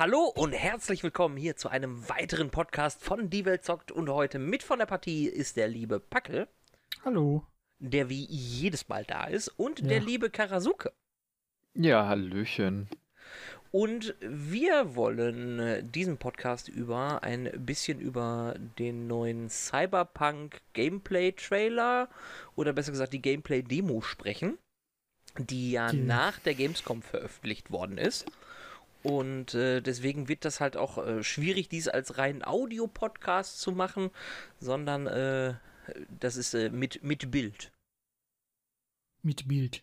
Hallo und herzlich willkommen hier zu einem weiteren Podcast von Die Welt zockt und heute mit von der Partie ist der liebe Packel. Hallo. Der wie jedes Mal da ist und ja. der liebe Karasuke. Ja, Hallöchen. Und wir wollen äh, diesen Podcast über ein bisschen über den neuen Cyberpunk Gameplay Trailer oder besser gesagt die Gameplay Demo sprechen, die ja die. nach der Gamescom veröffentlicht worden ist. Und äh, deswegen wird das halt auch äh, schwierig, dies als rein Audio-Podcast zu machen, sondern äh, das ist äh, mit, mit Bild. Mit Bild.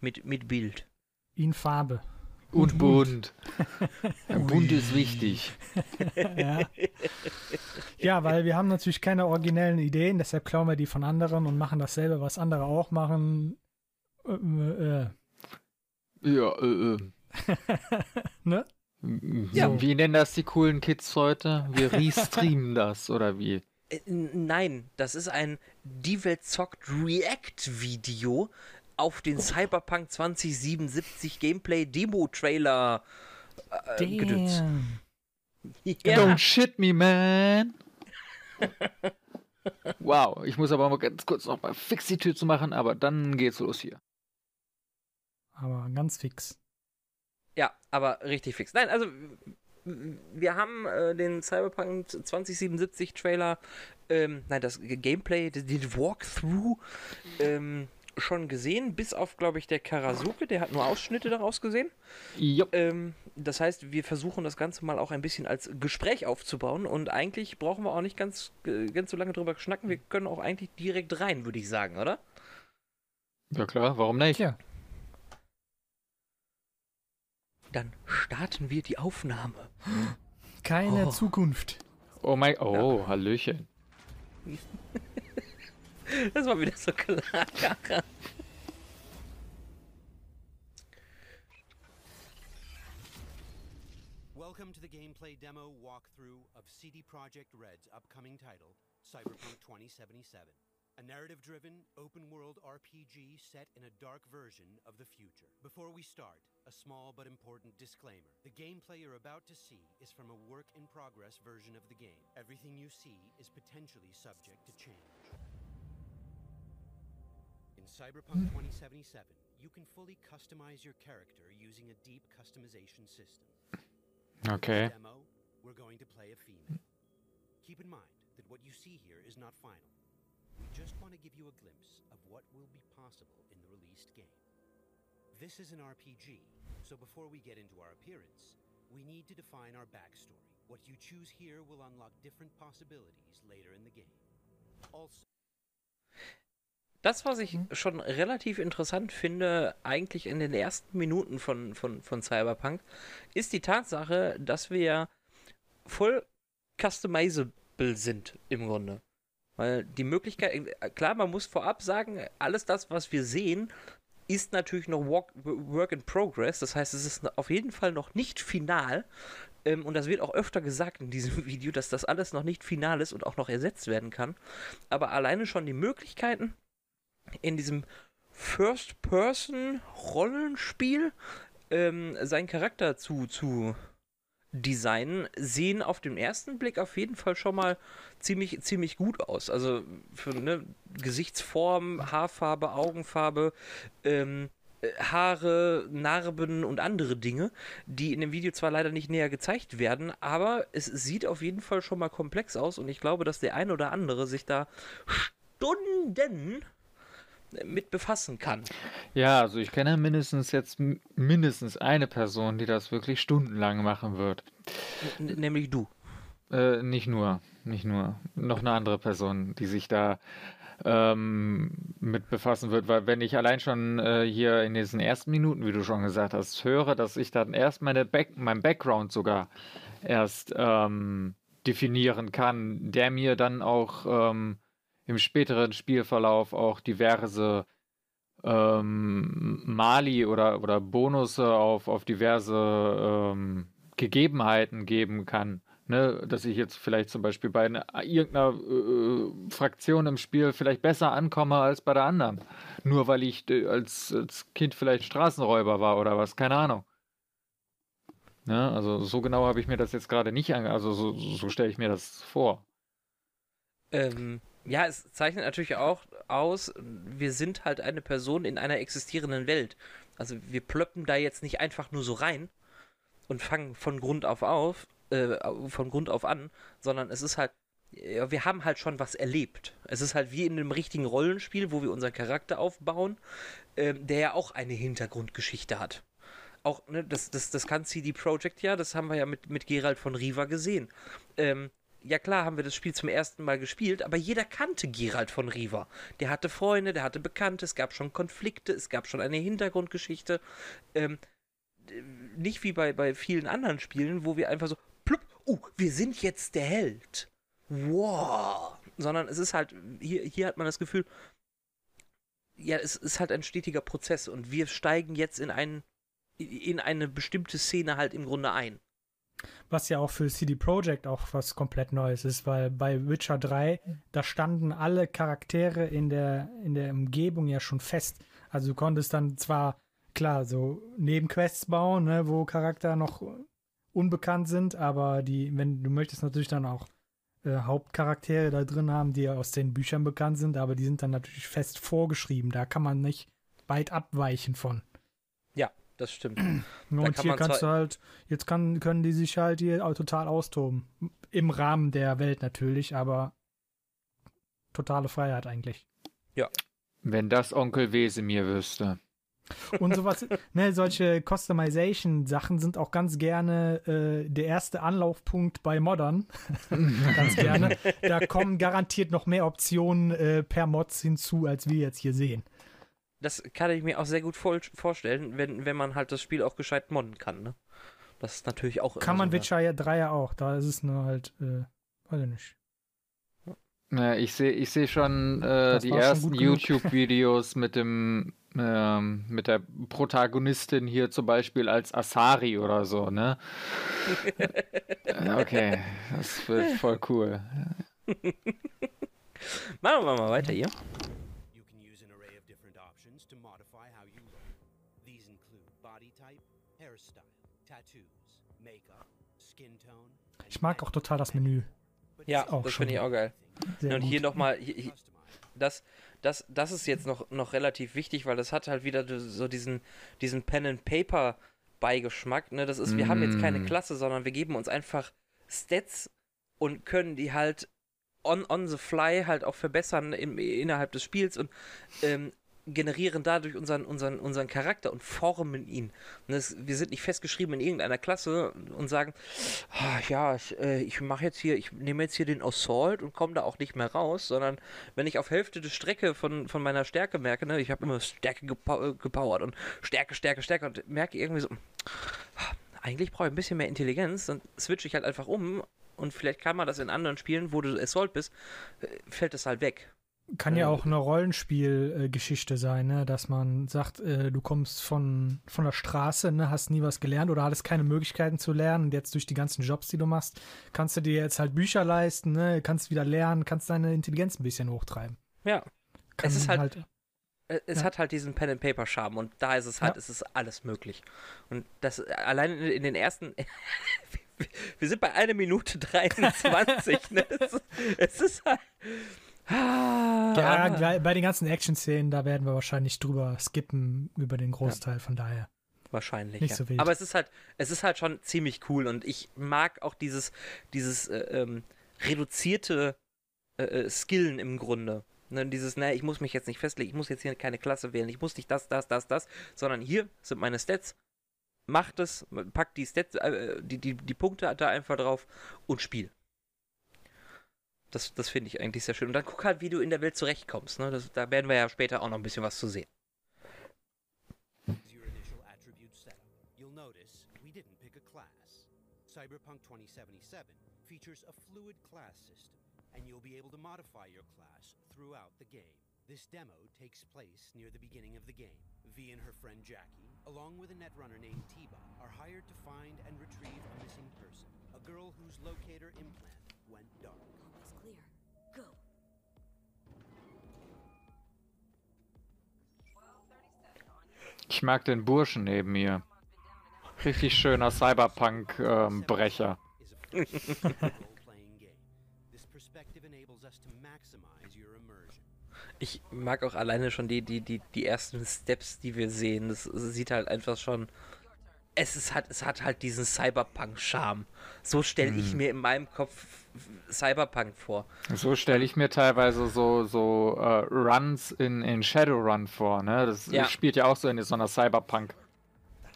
Mit, mit Bild. In Farbe. Und, Und bunt. bunt. bunt ist wichtig. ja. ja, weil wir haben natürlich keine originellen Ideen, deshalb klauen wir die von anderen und machen dasselbe, was andere auch machen. Äh, äh. Ja, äh, äh. ne? Ja. Wie nennen das die coolen Kids heute? Wir restreamen das, oder wie? Äh, nein, das ist ein Die Welt zockt React-Video auf den Cyberpunk 2077 Gameplay Demo Trailer äh, gedützt. Ja. Don't shit me, man. wow, ich muss aber mal ganz kurz noch mal fix die Tür zu machen, aber dann geht's los hier. Aber ganz fix. Ja, aber richtig fix. Nein, also wir haben äh, den Cyberpunk 2077 Trailer, ähm, nein, das Gameplay, den Walkthrough ähm, schon gesehen, bis auf, glaube ich, der Karasuke, der hat nur Ausschnitte daraus gesehen. Ähm, das heißt, wir versuchen das Ganze mal auch ein bisschen als Gespräch aufzubauen und eigentlich brauchen wir auch nicht ganz, äh, ganz so lange drüber schnacken. Wir können auch eigentlich direkt rein, würde ich sagen, oder? Ja klar, warum nicht? Ja. Dann starten wir die Aufnahme. Keine oh. Zukunft. Oh mein, oh, ja. Hallöchen. das war wieder so klar. Welcome to the gameplay demo walkthrough of CD Projekt Red's upcoming title, Cyberpunk 2077. A narrative-driven, open-world RPG set in a dark version of the future. Before we start, a small but important disclaimer. The gameplay you're about to see is from a work-in-progress version of the game. Everything you see is potentially subject to change. In Cyberpunk 2077, you can fully customize your character using a deep customization system. Okay. In demo, we're going to play a female. Keep in mind that what you see here is not final. We just want to give you a glimpse of what will be possible in the released game. This is an RPG, so before we get into our appearance, we need to define our backstory. What you choose here will unlock different possibilities later in the game. Also das, was ich mhm. schon relativ interessant finde, eigentlich in den ersten Minuten von, von, von Cyberpunk, ist die Tatsache, dass wir voll customizable sind im Grunde. Weil die Möglichkeit, äh, klar, man muss vorab sagen, alles das, was wir sehen, ist natürlich noch Work, Work in Progress. Das heißt, es ist auf jeden Fall noch nicht final. Ähm, und das wird auch öfter gesagt in diesem Video, dass das alles noch nicht final ist und auch noch ersetzt werden kann. Aber alleine schon die Möglichkeiten in diesem First-Person-Rollenspiel ähm, seinen Charakter zu, zu Design sehen auf den ersten Blick auf jeden Fall schon mal ziemlich, ziemlich gut aus. Also für ne, Gesichtsform, Haarfarbe, Augenfarbe, ähm, äh, Haare, Narben und andere Dinge, die in dem Video zwar leider nicht näher gezeigt werden, aber es sieht auf jeden Fall schon mal komplex aus und ich glaube, dass der ein oder andere sich da Stunden mit befassen kann. Ja, also ich kenne mindestens jetzt mindestens eine Person, die das wirklich stundenlang machen wird. N nämlich du. Äh, nicht nur, nicht nur. Noch eine andere Person, die sich da ähm, mit befassen wird, weil wenn ich allein schon äh, hier in diesen ersten Minuten, wie du schon gesagt hast, höre, dass ich dann erst meine Back mein Background sogar erst ähm, definieren kann, der mir dann auch ähm, im späteren Spielverlauf auch diverse ähm, Mali oder, oder Bonusse auf, auf diverse ähm, Gegebenheiten geben kann. Ne, dass ich jetzt vielleicht zum Beispiel bei einer, irgendeiner äh, Fraktion im Spiel vielleicht besser ankomme als bei der anderen. Nur weil ich äh, als, als Kind vielleicht Straßenräuber war oder was, keine Ahnung. Ne? Also so genau habe ich mir das jetzt gerade nicht ange... Also so, so stelle ich mir das vor. Ähm, ja, es zeichnet natürlich auch aus, wir sind halt eine Person in einer existierenden Welt. Also wir plöppen da jetzt nicht einfach nur so rein und fangen von Grund auf auf, äh, von Grund auf an, sondern es ist halt, wir haben halt schon was erlebt. Es ist halt wie in einem richtigen Rollenspiel, wo wir unseren Charakter aufbauen, ähm, der ja auch eine Hintergrundgeschichte hat. Auch, ne, das, das, das kann CD Projekt ja, das haben wir ja mit, mit Gerald von Riva gesehen. Ähm, ja klar haben wir das Spiel zum ersten Mal gespielt, aber jeder kannte Gerald von Riva. Der hatte Freunde, der hatte Bekannte, es gab schon Konflikte, es gab schon eine Hintergrundgeschichte. Ähm, nicht wie bei, bei vielen anderen Spielen, wo wir einfach so, plupp, uh, wir sind jetzt der Held. Wow. Sondern es ist halt, hier, hier hat man das Gefühl, ja, es ist halt ein stetiger Prozess und wir steigen jetzt in, ein, in eine bestimmte Szene halt im Grunde ein. Was ja auch für CD Projekt auch was komplett Neues ist, weil bei Witcher 3, da standen alle Charaktere in der, in der Umgebung ja schon fest. Also du konntest dann zwar, klar, so Nebenquests bauen, ne, wo Charakter noch unbekannt sind, aber die, wenn du möchtest natürlich dann auch äh, Hauptcharaktere da drin haben, die aus den Büchern bekannt sind, aber die sind dann natürlich fest vorgeschrieben. Da kann man nicht weit abweichen von das stimmt. Und hier kannst du halt, jetzt kann, können die sich halt hier total austoben. Im Rahmen der Welt natürlich, aber totale Freiheit eigentlich. Ja. Wenn das Onkel Wesemir wüsste. Und sowas, ne, solche Customization-Sachen sind auch ganz gerne äh, der erste Anlaufpunkt bei Modern. ganz gerne. Da kommen garantiert noch mehr Optionen äh, per Mods hinzu, als wir jetzt hier sehen das kann ich mir auch sehr gut vorstellen, wenn, wenn man halt das Spiel auch gescheit modden kann, ne? Das ist natürlich auch. Kann man so Witcher ja 3 ja auch, da ist es nur halt, äh, weiß ich nicht. Ja, ich sehe ich seh schon äh, die ersten YouTube-Videos mit dem ähm, mit der Protagonistin hier zum Beispiel als Asari oder so, ne? okay, das wird voll cool. Machen wir mal weiter hier. Ich mag auch total das Menü. Ja, das finde ich auch geil. Sehr und hier nochmal, das, das, das ist jetzt noch, noch relativ wichtig, weil das hat halt wieder so diesen, diesen Pen and Paper Beigeschmack. Ne? Das ist, wir mm. haben jetzt keine mm. Klasse, sondern wir geben uns einfach Stats und können die halt on, on the fly halt auch verbessern im, innerhalb des Spiels und ähm, generieren dadurch unseren, unseren, unseren Charakter und formen ihn. Und das, wir sind nicht festgeschrieben in irgendeiner Klasse und sagen, ah, ja, ich, äh, ich mache jetzt hier, ich nehme jetzt hier den Assault und komme da auch nicht mehr raus, sondern wenn ich auf Hälfte der Strecke von, von meiner Stärke merke, ne, ich habe immer Stärke gepo gepowert und Stärke, Stärke, Stärke und merke irgendwie so, ah, eigentlich brauche ich ein bisschen mehr Intelligenz, dann switche ich halt einfach um und vielleicht kann man das in anderen Spielen, wo du Assault bist, äh, fällt das halt weg. Kann ja auch eine Rollenspielgeschichte sein, ne? dass man sagt, äh, du kommst von, von der Straße, ne? hast nie was gelernt oder hattest keine Möglichkeiten zu lernen und jetzt durch die ganzen Jobs, die du machst, kannst du dir jetzt halt Bücher leisten, ne? kannst wieder lernen, kannst deine Intelligenz ein bisschen hochtreiben. Ja. Kann es ist halt, halt äh, es ja. hat halt diesen Pen and Paper Charme und da ist es halt, ja. es ist alles möglich. Und das allein in, den ersten wir sind bei einer Minute 23, ne? Es, es ist halt. Ja, bei den ganzen Action-Szenen, da werden wir wahrscheinlich drüber skippen über den Großteil, ja. von daher. Wahrscheinlich. Nicht ja. so wild. Aber es ist halt, es ist halt schon ziemlich cool und ich mag auch dieses, dieses äh, ähm, reduzierte äh, äh, Skillen im Grunde. Ne, dieses, ne, ich muss mich jetzt nicht festlegen, ich muss jetzt hier keine Klasse wählen, ich muss nicht das, das, das, das, sondern hier sind meine Stats. Macht es, packt die Stats, äh, die, die, die Punkte da einfach drauf und spiel. Das, das finde ich eigentlich sehr schön. Und dann guck halt, wie du in der Welt zurechtkommst. Ne? Das, da werden wir ja später auch noch ein bisschen was zu sehen. Cyberpunk 2077 features a fluid class system, and you'll be able to modify your class throughout the game. This demo takes place near the beginning of the game. V and her friend Jackie, along with a netrunner named Tiba, are hired to find and retrieve a missing person, a girl whose locator implant went dark. Ich mag den Burschen neben mir. richtig schöner Cyberpunk-Brecher. immersion. Ich mag auch alleine schon die, die, die, die ersten Steps, die wir sehen. Das sieht halt einfach schon. Es, ist halt, es hat halt diesen Cyberpunk-Charme. So stelle ich mir in meinem Kopf Cyberpunk vor. So stelle ich mir teilweise so, so äh, Runs in, in Shadowrun vor. Ne? Das Ja. spielt ja auch so in so einer Cyberpunk.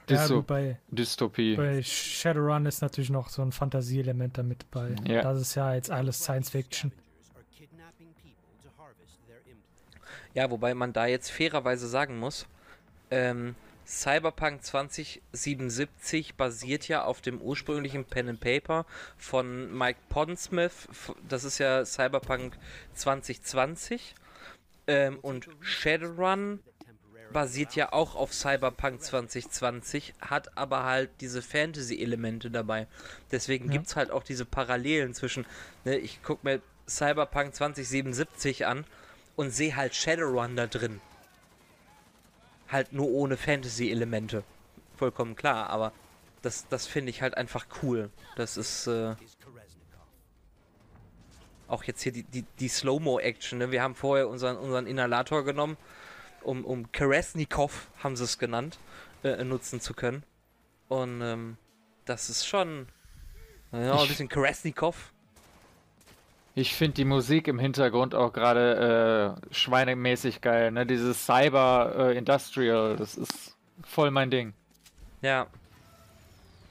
Ja, Dysto bei, Dystopie. bei Shadowrun ist natürlich noch so ein Fantasieelement damit bei. Ja. Das ist ja jetzt alles Science Fiction. Ja, wobei man da jetzt fairerweise sagen muss, ähm, Cyberpunk 2077 basiert ja auf dem ursprünglichen Pen and Paper von Mike Pondsmith. Das ist ja Cyberpunk 2020. Ähm, und Shadowrun basiert ja auch auf Cyberpunk 2020, hat aber halt diese Fantasy-Elemente dabei. Deswegen Ja. gibt's halt auch diese Parallelen zwischen, ne, ich guck mir Cyberpunk 2077 an und sehe halt Shadowrun da drin. Halt nur ohne Fantasy-Elemente. Vollkommen klar, aber das, das finde ich halt einfach cool. Das ist äh, auch jetzt hier die, die, die Slow-Mo-Action. Ne? Wir haben vorher unseren, unseren Inhalator genommen, um, um Keresnikov, haben sie es genannt, äh, nutzen zu können. Und ähm, das ist schon ja, ein bisschen Keresnikov. Ich finde die Musik im Hintergrund auch gerade äh, schweinemäßig geil. Ne? Dieses Cyber äh, Industrial, das ist voll mein Ding. Ja,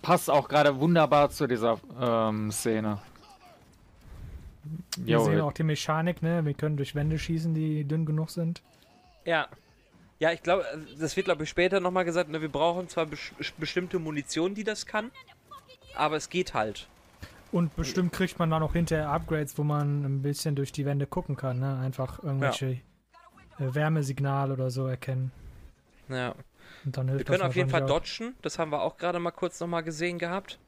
Passt auch gerade wunderbar zu dieser ähm, Szene. Wir Jo, sehen auch die Mechanik, ne? Wir können durch Wände schießen, die dünn genug sind. Ja. Ja, ich glaube, das wird, glaube ich, später nochmal gesagt, ne, wir brauchen zwar bes bestimmte Munition, die das kann, aber es geht halt. Und bestimmt kriegt man dann auch hinterher Upgrades, wo man ein bisschen durch die Wände gucken kann, ne? Einfach irgendwelche äh, Wärmesignale oder so erkennen. Ja. Und dann hilft Wir können auf jeden Fall dodgen, das haben wir auch gerade mal kurz nochmal gesehen gehabt.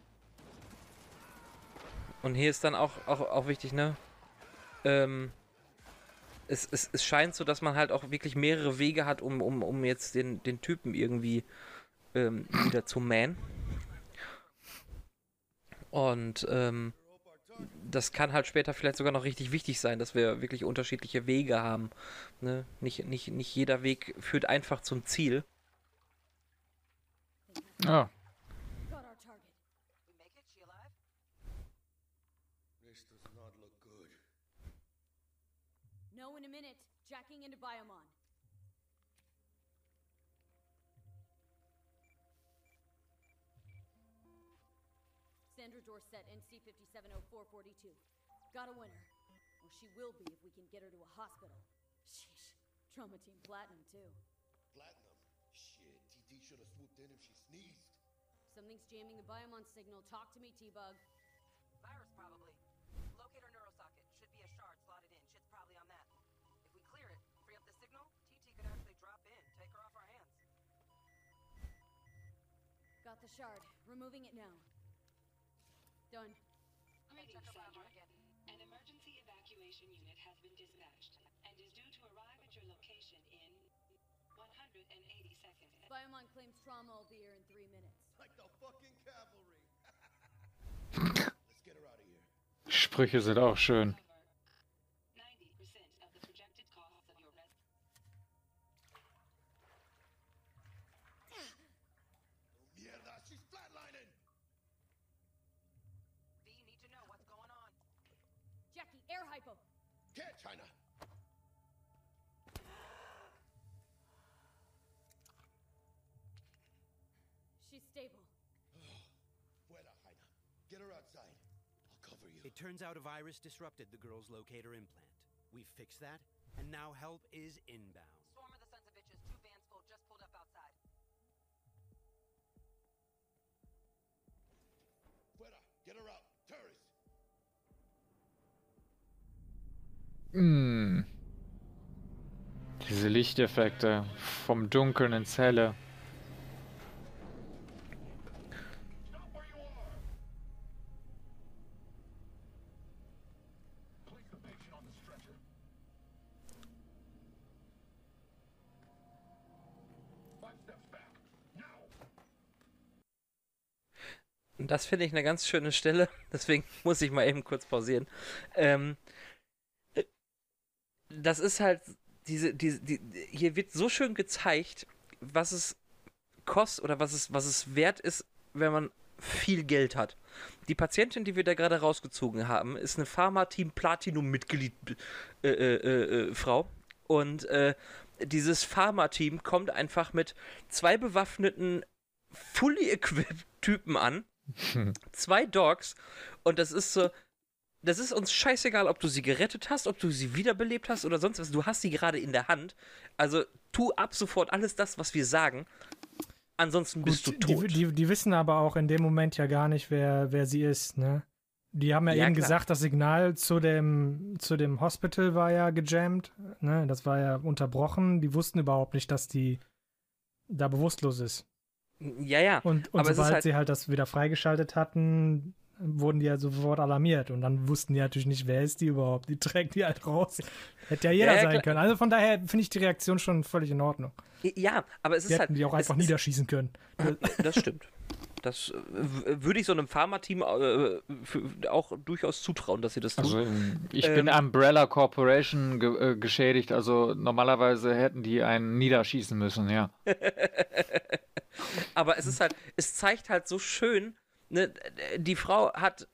Und hier ist dann auch, auch, auch wichtig, ne? Ähm, es, es, es scheint so, dass man halt auch wirklich mehrere Wege hat, um, um, um jetzt den, den Typen irgendwie ähm, wieder zu mähen. Und ähm, das kann halt später vielleicht sogar noch richtig wichtig sein, dass wir wirklich unterschiedliche Wege haben. Ne? Nicht, nicht, nicht jeder Weg führt einfach zum Ziel. ja. Good. No, in a minute. Jacking into Biomon. Sandra Dorset, NC 570442. Got a winner. Well, she will be if we can get her to a hospital. Sheesh. Trauma Team Platinum, too. Platinum? Shit, TT should have swooped in if she sneezed. Something's jamming the Biomon signal. Talk to me, T-Bug. Virus, probably. Locate her neurosocket. Should be a shard slotted in. Shit's probably on that. If we clear it, free up the signal, TT could actually drop in, take her off our hands. Got the shard. Removing it now. Done. Greetings, check Sandra. An emergency evacuation unit has been dispatched and is due to arrive at your location in 180 seconds. Biomon claims trauma will be here in three minutes. Like the fucking cavalry. Let's get her out of here. Sprüche sind auch schön. Cover 90% of the projected costs of your res- Mierda, she's flatlining. V, need to know what's going on. Jackie, air hypo. Can't, China. She's stable. Fuera, Jaina. Get her outside. I'll cover you. It turns out a virus disrupted the girl's locator implant. We've fixed that, and now help is inbound. Swarm of the sons of bitches, two vans full, just pulled up outside. Fuera, get her out. Terrorists. Mm. Diese Lichteffekte vom Dunkeln ins Helle. Das finde ich eine ganz schöne Stelle, deswegen muss ich mal eben kurz pausieren. Ähm, äh, das ist halt, diese, diese, die, hier wird so schön gezeigt, was es kostet oder was es, was es wert ist, wenn man viel Geld hat. Die Patientin, die wir da gerade rausgezogen haben, ist eine Pharma-Team Platinum-Mitglied äh, äh, äh, Frau. Und äh, dieses Pharma-Team kommt einfach mit zwei bewaffneten, fully equipped Typen an. Zwei Dogs. Und das ist so. Das ist uns scheißegal, ob du sie gerettet hast, ob du sie wiederbelebt hast oder sonst was. Du hast sie gerade in der Hand. Also tu ab sofort alles das, was wir sagen. Ansonsten bist du die, tot. die, die wissen aber auch in dem Moment ja gar nicht, wer, wer sie ist, ne? Die haben ja, Ja, eben klar. gesagt, das Signal zu dem, zu dem Hospital war ja gejammt, ne? Das war ja unterbrochen. Die wussten überhaupt nicht, dass die da bewusstlos ist. Ja, ja. Und, und sobald halt- sie halt das wieder freigeschaltet hatten, wurden die ja sofort alarmiert. Und dann wussten die natürlich nicht, wer ist die überhaupt. Die trägt die halt raus. Hätte ja jeder Ja, ja, sein klar. können. Also von daher finde ich die Reaktion schon völlig in Ordnung. Ja, aber es Die ist hätten halt. die auch einfach ist, niederschießen können. Das stimmt. Das äh, würde ich so einem Pharma-Team äh, auch durchaus zutrauen, dass sie das tun. Also ähm, ich Ähm, bin Umbrella Corporation ge äh, geschädigt, also normalerweise hätten die einen niederschießen müssen, ja. Aber es ist halt, es zeigt halt so schön, ne, die Frau hat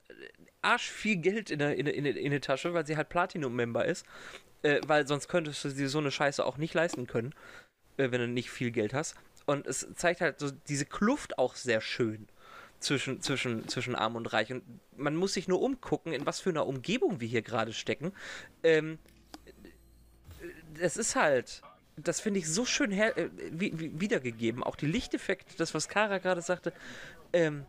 arsch viel Geld in der, in, in, in der Tasche, weil sie halt Platinum-Member ist. Äh, weil sonst könntest du dir so eine Scheiße auch nicht leisten können, äh, wenn du nicht viel Geld hast. Und es zeigt halt so diese Kluft auch sehr schön zwischen, zwischen, zwischen Arm und Reich. Und man muss sich nur umgucken, in was für einer Umgebung wir hier gerade stecken. Ähm, das ist halt, das finde ich so schön her äh, wie, wie, wiedergegeben. Auch die Lichteffekte, das, was Kara gerade sagte, ähm,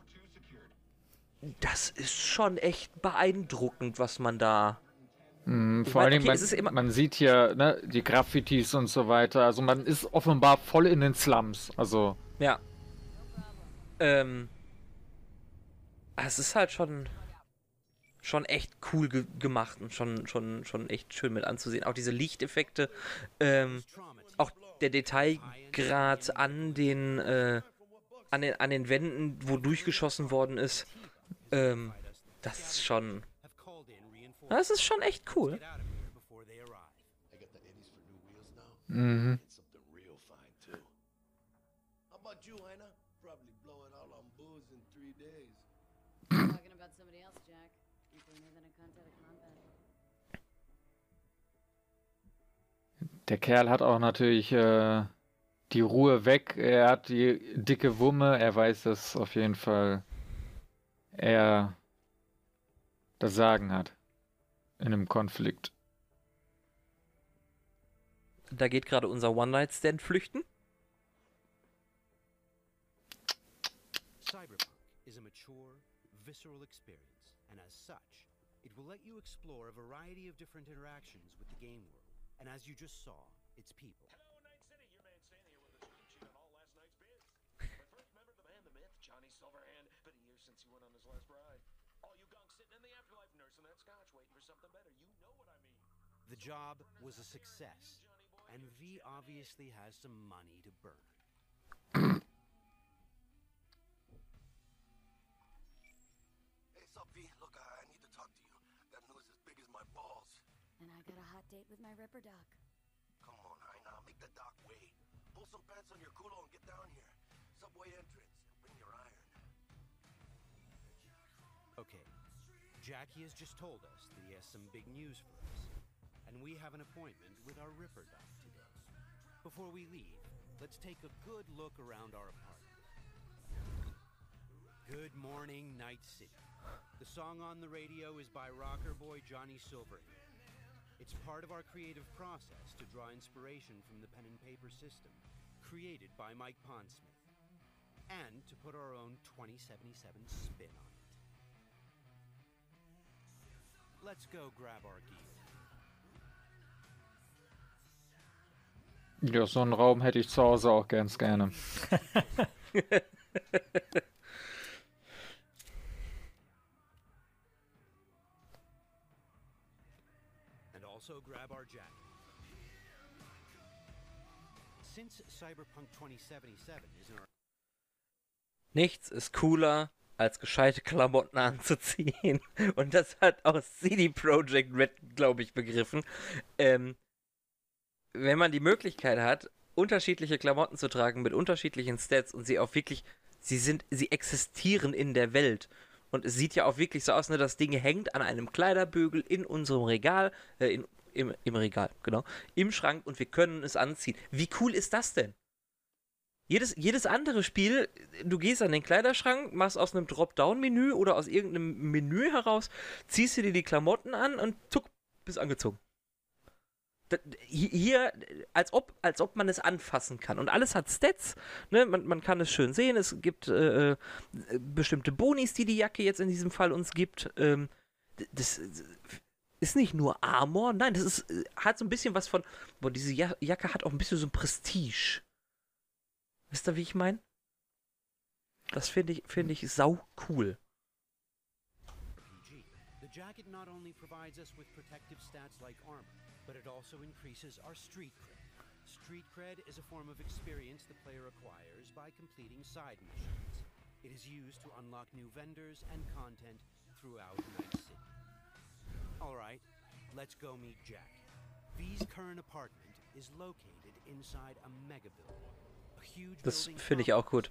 das ist schon echt beeindruckend, was man da. Mm, Vor mein, allen okay, Dingen, man, man sieht hier ne, die Graffitis und so weiter. Also man ist offenbar voll in den Slums. Also Ja. Ähm. Es ist halt schon. Schon echt cool ge gemacht und schon, schon, schon echt schön mit anzusehen. Auch diese Lichteffekte, ähm, auch der Detailgrad an den, äh, an den, an den Wänden, wo durchgeschossen worden ist, ähm, das ist schon, das ist schon echt cool. Get der Kerl hat auch natürlich äh, die Ruhe weg. Er hat die dicke Wumme. Er weiß, dass auf jeden Fall er das Sagen hat in einem Konflikt. Da geht gerade unser One-Night-Stand flüchten. Cyberpunk is a mature, visceral experience, and as such, it will let you explore a variety of different interactions with the game world. And as you just saw, its people. Hello, Night City. Your man Sandy here with a scoop sheet on all last night's bids. My first member, the man, the myth, Johnny Silverhand. Been years since he went on his last ride. All you gunks sitting in the afterlife nursing that scotch, waiting for something better. You know what I mean. The job was a success, and V obviously has some money to burn. And I got a hot date with my Ripper Doc. Come on, Heina. Make the doc wait. Pull some pants on your culo and get down here. Subway entrance. And bring your iron. Okay, Jackie has just told us that he has some big news for us, and we have an appointment with our Ripper Doc today. Before we leave, let's take a good look around our apartment. Good morning, Night City. The song on the radio is by rocker boy Johnny Silverhand. It's part of our creative process to draw inspiration from the pen and paper system created by Mike Pondsmith, and to put our own 2077 spin on it. Let's go grab our gear. Ja, so einen Raum hätte ich zu Hause auch ganz gerne. grab our jacket. Since Cyberpunk 2077 is our Nichts ist cooler, als gescheite Klamotten anzuziehen. Und das hat auch CD Projekt Red, glaube ich, begriffen. Ähm, wenn man die Möglichkeit hat, unterschiedliche Klamotten zu tragen mit unterschiedlichen Stats und sie auch wirklich, sie sind, sie existieren in der Welt. Und es sieht ja auch wirklich so aus, ne, das Ding hängt an einem Kleiderbügel in unserem Regal, äh, in, im, im Regal, genau, im Schrank und wir können es anziehen. Wie cool ist das denn? Jedes, jedes andere Spiel, du gehst an den Kleiderschrank, machst aus einem Dropdown-Menü oder aus irgendeinem Menü heraus, ziehst du dir die Klamotten an und tuck, bist angezogen. Hier, als ob, als ob man es anfassen kann. Und alles hat Stats, ne? man, man kann es schön sehen. Es gibt äh, äh, bestimmte Bonis, die die Jacke jetzt in diesem Fall uns gibt. Ähm, das ist nicht nur Armor, nein, das ist, äh, hat so ein bisschen was von, boah, diese ja Jacke hat auch ein bisschen so ein Prestige. Wisst ihr, wie ich meine? Das finde ich, finde ich sau cool. The jacket not only provides us with protective stats like armor, but it also increases our street cred. Street cred is a form of experience the player acquires by completing side missions. It is used to unlock new vendors and content throughout Night City. Alright, let's go meet Jack. V's current apartment is located inside a mega building. Das finde ich auch gut.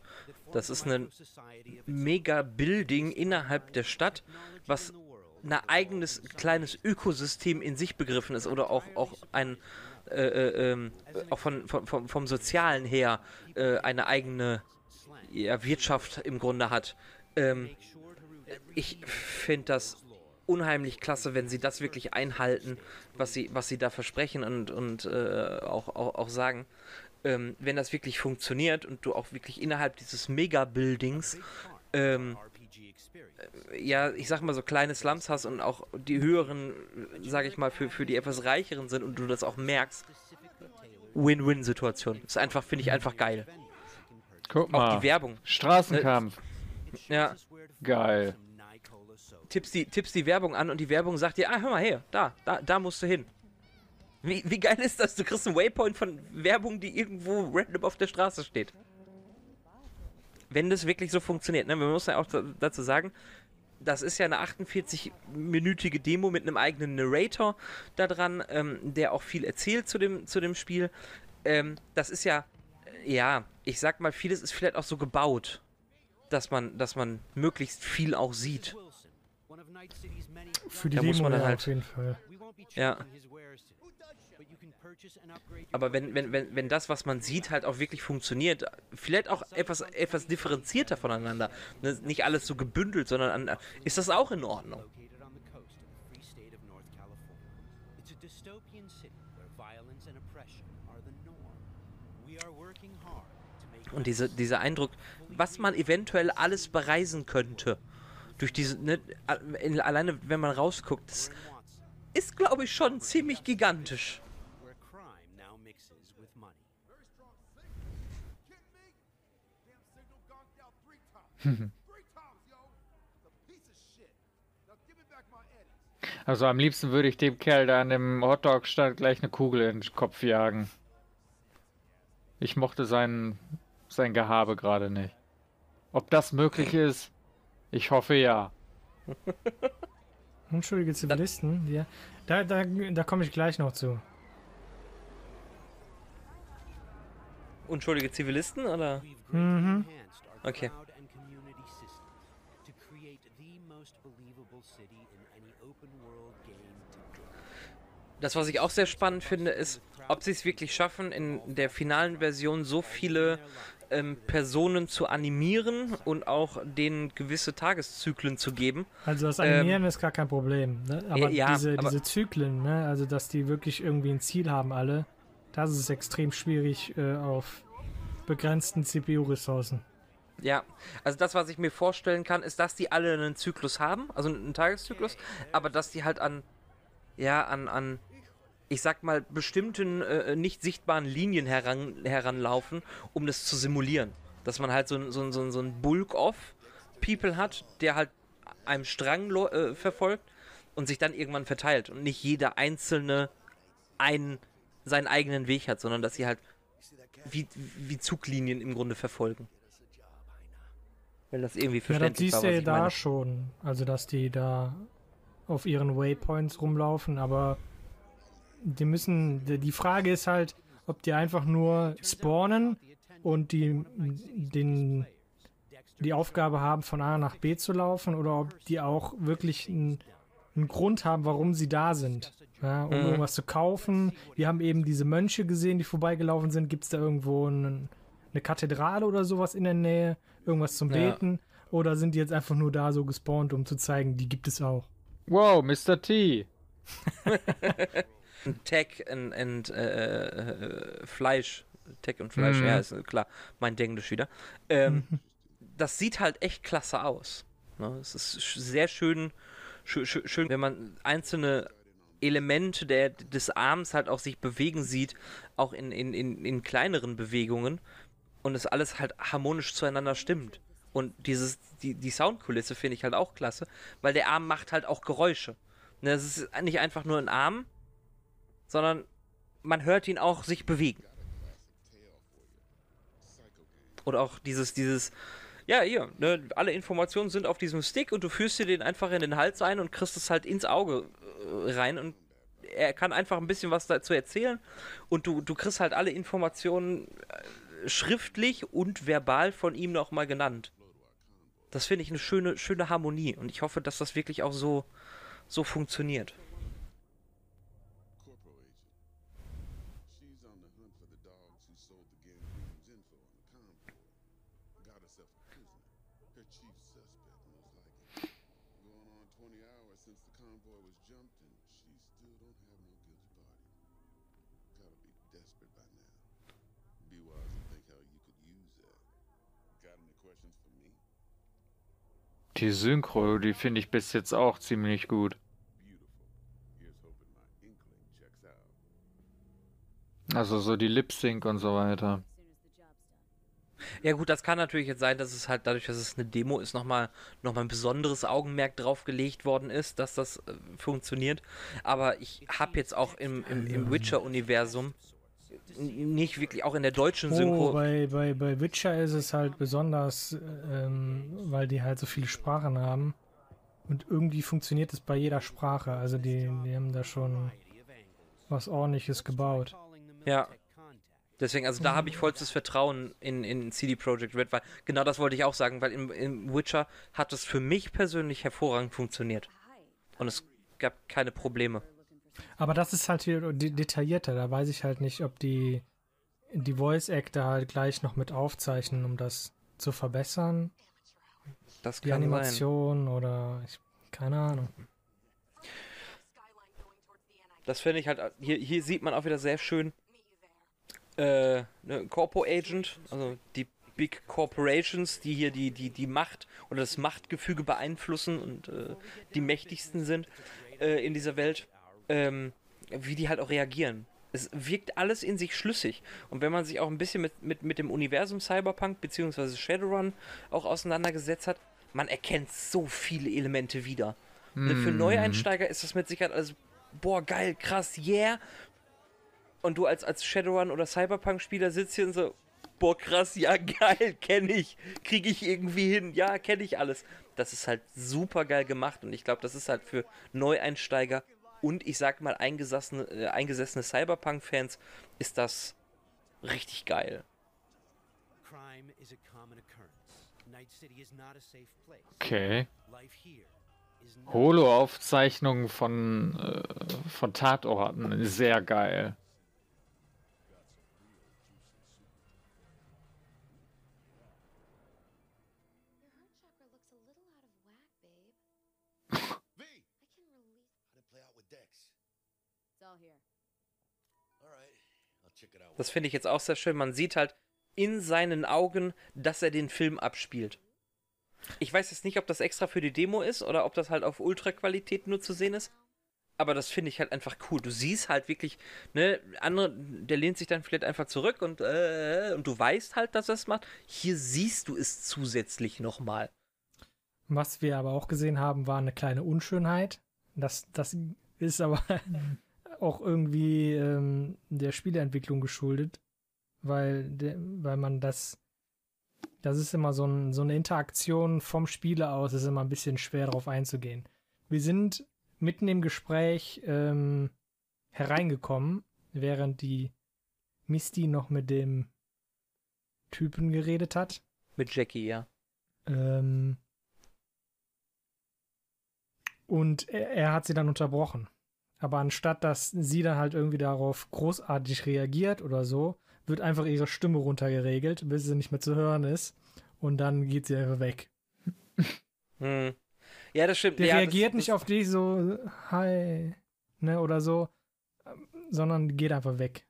Das ist ein Mega-Building innerhalb der Stadt, was ein eigenes kleines Ökosystem in sich begriffen ist oder auch, auch ein äh, äh, ähm, auch von, von, vom, vom Sozialen her äh, eine eigene ja, Wirtschaft im Grunde hat. Ähm, ich finde das unheimlich klasse, wenn sie das wirklich einhalten, was sie, was sie da versprechen und, und äh, auch, auch, auch sagen. Ähm, wenn das wirklich funktioniert und du auch wirklich innerhalb dieses Mega-Buildings ähm, experience. ja, ich sag mal so kleine Slums hast und auch die höheren, sag ich mal, für, für die etwas reicheren sind und du das auch merkst. Win-Win-Situation. Ist einfach, finde ich einfach geil. Guck Auch mal. die Werbung. Straßenkampf. Ja, Geil. Tippst die, tippst die Werbung an und die Werbung sagt dir, ah, hör mal her, da, da, da musst du hin. Wie, wie geil ist das? Du kriegst einen Waypoint von Werbung, die irgendwo random auf der Straße steht. Wenn das wirklich so funktioniert, ne? Man muss ja auch da- dazu sagen, das ist ja eine 48-minütige Demo mit einem eigenen Narrator da dran, ähm, der auch viel erzählt zu dem, zu dem Spiel. Ähm, das ist ja, ja, ich sag mal, vieles ist vielleicht auch so gebaut, dass man, dass man möglichst viel auch sieht. Für die Da muss man dann ja halt- auf jeden Fall. Ja. Aber wenn, wenn, wenn, wenn das, was man sieht, halt auch wirklich funktioniert, vielleicht auch etwas, etwas differenzierter voneinander, ne, nicht alles so gebündelt, sondern an, ist das auch in Ordnung. Und diese, dieser Eindruck, was man eventuell alles bereisen könnte, durch diese, ne, in- alleine wenn man rausguckt, das ist, glaube ich, schon ziemlich gigantisch. Also am liebsten würde ich dem Kerl da an dem Hotdog-Stand gleich eine Kugel in den Kopf jagen. Ich mochte sein, sein Gehabe gerade nicht. Ob das möglich ist? Ich hoffe ja. Unschuldige Zivilisten, ja. Da, da, da komme ich gleich noch zu. Unschuldige Zivilisten, oder? Mhm. Okay. Das, was ich auch sehr spannend finde, ist, ob sie es wirklich schaffen, in der finalen Version so viele ähm, Personen zu animieren und auch denen gewisse Tageszyklen zu geben. Also das Animieren ist gar kein Problem. Ne? Aber, Ähm, ja, diese, aber- diese Zyklen, ne? also dass die wirklich irgendwie ein Ziel haben alle, das ist extrem schwierig äh, auf begrenzten CPU-Ressourcen. Ja, also das, was ich mir vorstellen kann, ist, dass die alle einen Zyklus haben, also einen Tageszyklus, aber dass die halt an, ja, an, an, ich sag mal, bestimmten äh, nicht sichtbaren Linien heran, heranlaufen, um das zu simulieren. Dass man halt so, ein- so, ein- so, ein- so ein Bulk of People hat, der halt einem Strang äh, verfolgt und sich dann irgendwann verteilt und nicht jeder einzelne einen, seinen eigenen Weg hat, sondern dass sie halt wie, wie Zuglinien im Grunde verfolgen. Wenn das irgendwie Ja, das verständlich siehst war, du ja da meine. schon. Also, dass die da auf ihren Waypoints rumlaufen, aber die müssen. Die Frage ist halt, ob die einfach nur spawnen und die, den, die Aufgabe haben, von A nach B zu laufen oder ob die auch wirklich einen, einen Grund haben, warum sie da sind. Ja, um Mhm. irgendwas zu kaufen. Wir haben eben diese Mönche gesehen, die vorbeigelaufen sind. Gibt es da irgendwo einen, eine Kathedrale oder sowas in der Nähe? Irgendwas zum Ja. Beten? Oder sind die jetzt einfach nur da so gespawnt, um zu zeigen, die gibt es auch? Wow, Mr. T. Tech and, and äh, Fleisch. Tech und Fleisch, Mhm. ja, ist klar. Mein Englisch wieder. Ähm, das sieht halt echt klasse aus. Ne? Es ist sehr schön, schön, schön, schön, wenn man einzelne Elemente der, des Arms halt auch sich bewegen sieht, auch in, in, in, in kleineren Bewegungen und es alles halt harmonisch zueinander stimmt. Und dieses, die, die Soundkulisse finde ich halt auch klasse, weil der Arm macht halt auch Geräusche. Ne, Es ist nicht einfach nur ein Arm, sondern man hört ihn auch sich bewegen. Oder auch dieses, dieses, ja, hier, ne, alle Informationen sind auf diesem Stick und du führst dir den einfach in den Hals ein und kriegst es halt ins Auge äh, rein und er kann einfach ein bisschen was dazu erzählen und du, du kriegst halt alle Informationen äh, schriftlich und verbal von ihm nochmal genannt. Das finde ich eine schöne, schöne Harmonie und ich hoffe, dass das wirklich auch so, so funktioniert. Corporal agent. She's on the hunt for the dogs who sold the Gambino's info on the convoy. Got herself a prisoner. Her chief suspect, most likely. Going on 20 hours since the convoy was jumped, and she still don't have no guilty party. Gotta be desperate by now. Be wise and think how you could use that. Got any questions for me? Die Synchro, die finde ich bis jetzt auch ziemlich gut. Also so die Lip-Sync und so weiter. Ja gut, das kann natürlich jetzt sein, dass es halt dadurch, dass es eine Demo ist, nochmal noch mal ein besonderes Augenmerk drauf gelegt worden ist, dass das äh, funktioniert. Aber ich habe jetzt auch im, im, im Witcher-Universum nicht wirklich, auch in der deutschen Oh, Synchro, bei, bei, bei Witcher ist es halt besonders, ähm, weil die halt so viele Sprachen haben. Und irgendwie funktioniert es bei jeder Sprache. Also die, die haben da schon was ordentliches gebaut. Ja. Deswegen, also da habe ich vollstes Vertrauen in, in CD Projekt Red, weil genau das wollte ich auch sagen, weil im, im Witcher hat es für mich persönlich hervorragend funktioniert. Und es gab keine Probleme. Aber das ist halt hier de detaillierter. Da weiß ich halt nicht, ob die, die Voice Actor halt gleich noch mit aufzeichnen, um das zu verbessern. Das Die kann sein. Animation oder ich, keine Ahnung. Das finde ich halt, hier, hier sieht man auch wieder sehr schön äh, ne, Corpo Agent, also die Big Corporations, die hier die, die, die Macht oder das Machtgefüge beeinflussen und äh, die mächtigsten sind äh, in dieser Welt, ähm, wie die halt auch reagieren. Es wirkt alles in sich schlüssig. Und wenn man sich auch ein bisschen mit, mit, mit dem Universum Cyberpunk bzw. Shadowrun auch auseinandergesetzt hat, man erkennt so viele Elemente wieder. Ne, Für Neueinsteiger ist das mit Sicherheit alles, boah, geil, krass, yeah. Und du als, als Shadowrun oder Cyberpunk-Spieler sitzt hier und so, boah, krass, ja, geil, kenne ich, kriege ich irgendwie hin, ja, kenne ich alles. Das ist halt super geil gemacht und ich glaube, das ist halt für Neueinsteiger und ich sag mal eingesessene, äh, eingesessene Cyberpunk-Fans ist das richtig geil. Okay. Holo-Aufzeichnungen von, äh, von Tatorten. Sehr geil. Das finde ich jetzt auch sehr schön. Man sieht halt in seinen Augen, dass er den Film abspielt. Ich weiß jetzt nicht, ob das extra für die Demo ist oder ob das halt auf Ultraqualität nur zu sehen ist. Aber das finde ich halt einfach cool. Du siehst halt wirklich, ne, andere, der lehnt sich dann vielleicht einfach zurück und, äh, und du weißt halt, dass er es macht. Hier siehst du es zusätzlich nochmal. Was wir aber auch gesehen haben, war eine kleine Unschönheit. Das, das ist aber auch irgendwie ähm, der Spieleentwicklung geschuldet, weil, der, weil man das das ist immer so, ein, so eine Interaktion vom Spieler aus, ist immer ein bisschen schwer darauf einzugehen. Wir sind mitten im Gespräch ähm, hereingekommen, während die Misty noch mit dem Typen geredet hat. Mit Jackie, ja. Ähm, und er, er hat sie dann unterbrochen. Aber anstatt dass sie dann halt irgendwie darauf großartig reagiert oder so, wird einfach ihre Stimme runtergeregelt, bis sie nicht mehr zu hören ist. Und dann geht sie einfach weg. Hm. Ja, das stimmt. Der ja, reagiert das, nicht auf dich so, hi, ne, oder so, sondern geht einfach weg.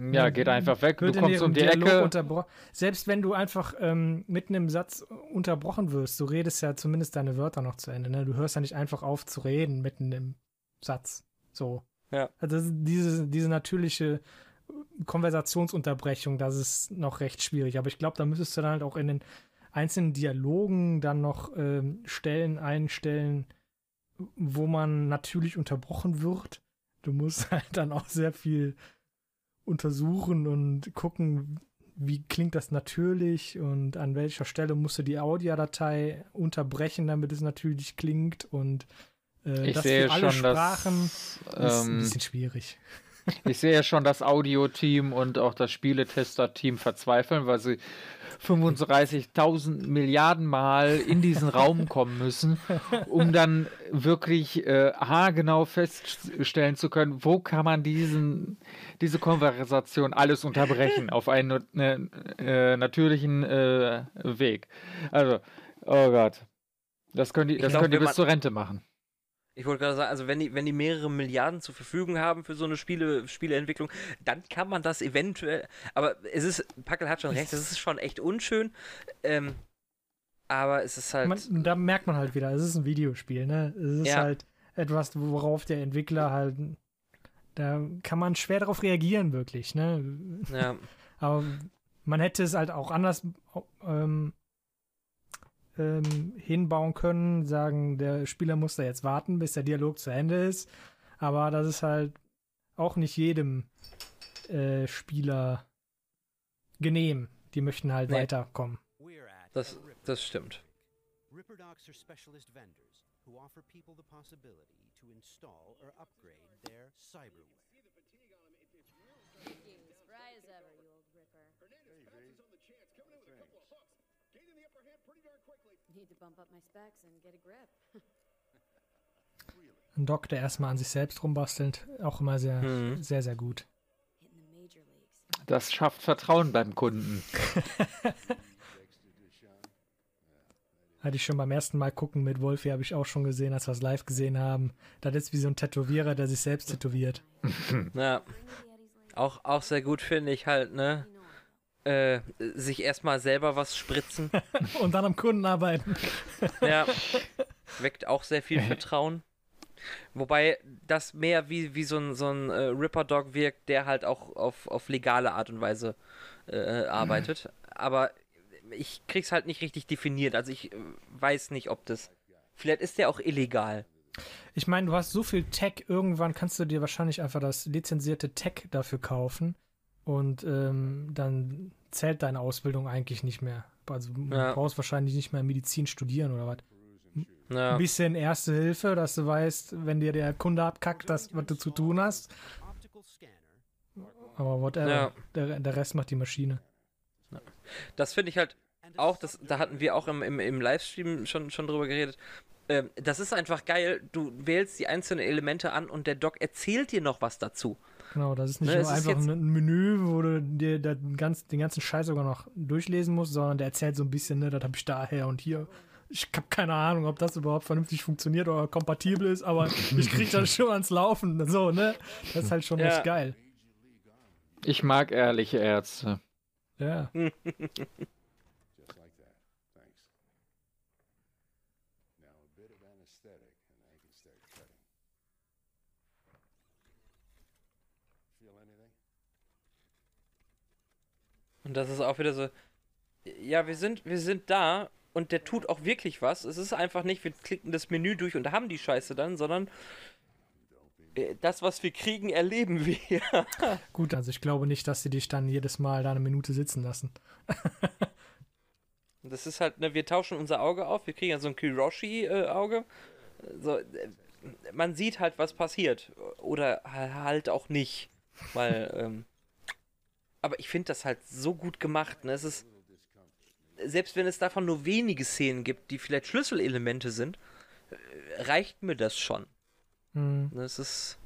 Ja, geht einfach weg. Du kommst um die Dialog Ecke. unterbro- Selbst wenn du einfach ähm, mitten im Satz unterbrochen wirst, du redest ja zumindest deine Wörter noch zu Ende. Ne? Du hörst ja nicht einfach auf zu reden mitten im Satz. So. Ja. Also diese, diese natürliche Konversationsunterbrechung, das ist noch recht schwierig. Aber ich glaube, da müsstest du dann halt auch in den einzelnen Dialogen dann noch ähm, Stellen einstellen, wo man natürlich unterbrochen wird. Du musst halt dann auch sehr viel untersuchen und gucken, wie klingt das natürlich und an welcher Stelle musst du die Audiodatei unterbrechen, damit es natürlich klingt und äh, Ich das sehe alle schon, Sprachen dass, ist ein ähm, bisschen schwierig. Ich sehe schon das Audio-Team und auch das Spieletester-Team verzweifeln, weil sie 35.000 Milliarden Mal in diesen Raum kommen müssen, um dann wirklich äh, haargenau feststellen zu können, wo kann man diesen, diese Konversation alles unterbrechen auf einen äh, äh, natürlichen äh, Weg. Also, oh Gott. Das können die, das glaub, können die bis zur Rente machen. Ich wollte gerade sagen, also wenn die, wenn die mehrere Milliarden zur Verfügung haben für so eine Spiele, Spieleentwicklung, dann kann man das eventuell. Aber es ist, Packel hat schon recht, das ist schon echt unschön. Ähm, aber es ist halt. Man, da merkt man halt wieder, es ist ein Videospiel, ne? Es ist Ja. halt etwas, worauf der Entwickler halt, da kann man schwer darauf reagieren, wirklich, ne? ja, Aber man hätte es halt auch anders ähm, ähm, hinbauen können, sagen, der Spieler muss da jetzt warten, bis der Dialog zu Ende ist. Aber das ist halt auch nicht jedem äh, Spieler genehm. Die möchten halt Nee. weiterkommen. Das, das stimmt. Ripper Docs are specialist vendors who offer people the possibility to install or upgrade their cyberware. Ein Doc, der erstmal an sich selbst rumbastelt, auch immer sehr, Mhm. sehr, sehr gut. Das schafft Vertrauen beim Kunden. Hatte ich schon beim ersten Mal gucken mit Wolfi, habe ich auch schon gesehen, als wir es live gesehen haben. Das ist wie so ein Tätowierer, der sich selbst tätowiert. Ja, auch, auch sehr gut finde ich halt, ne? Äh, sich erstmal selber was spritzen. Und dann am Kunden arbeiten. Ja. Weckt auch sehr viel Vertrauen. Wobei das mehr wie, wie so ein, so ein äh, Ripper-Dog wirkt, der halt auch auf, auf legale Art und Weise äh, arbeitet. Aber ich krieg's halt nicht richtig definiert. Also ich äh, weiß nicht, ob das. Vielleicht ist der auch illegal. Ich meine, du hast so viel Tech, irgendwann kannst du dir wahrscheinlich einfach das lizenzierte Tech dafür kaufen und ähm, dann zählt deine Ausbildung eigentlich nicht mehr. Also du Ja. brauchst wahrscheinlich nicht mehr Medizin studieren oder was. Ja. Ein bisschen Erste Hilfe, dass du weißt, wenn dir der Kunde abkackt, das, was du zu tun hast. Aber whatever. Ja. Der, der Rest macht die Maschine. Das finde ich halt auch, das, da hatten wir auch im, im, im Livestream schon, schon drüber geredet. Ähm, das ist einfach geil. Du wählst die einzelnen Elemente an und der Doc erzählt dir noch was dazu. Genau, das ist nicht Ne, nur einfach ein Menü, wo du dir den ganzen, den ganzen Scheiß sogar noch durchlesen musst, sondern der erzählt so ein bisschen, ne, das habe ich daher und hier. Ich habe keine Ahnung, ob das überhaupt vernünftig funktioniert oder kompatibel ist, aber ich krieg das schon ans Laufen. So, ne? Das ist halt schon Ja. echt geil. Ich mag ehrliche Ärzte. Ja. Just like that. Thanks. Now a bit of anesthetic, and I can start cutting. Feel anything? Und das ist auch wieder so. Ja, wir sind, wir sind da und der tut auch wirklich was. Es ist einfach nicht, wir klicken das Menü durch und haben die Scheiße dann, sondern äh, das, was wir kriegen, erleben wir. Gut, also ich glaube nicht, dass sie dich dann jedes Mal da eine Minute sitzen lassen. das ist halt, ne, wir tauschen unser Auge auf, wir kriegen ja so ein Kiroshi-Auge. so, äh, man sieht halt, was passiert. Oder halt auch nicht. Weil, ähm, aber ich finde das halt so gut gemacht. Ne? Es ist, selbst wenn es davon nur wenige Szenen gibt, die vielleicht Schlüsselelemente sind, äh, reicht mir das schon. Hm. Das ist.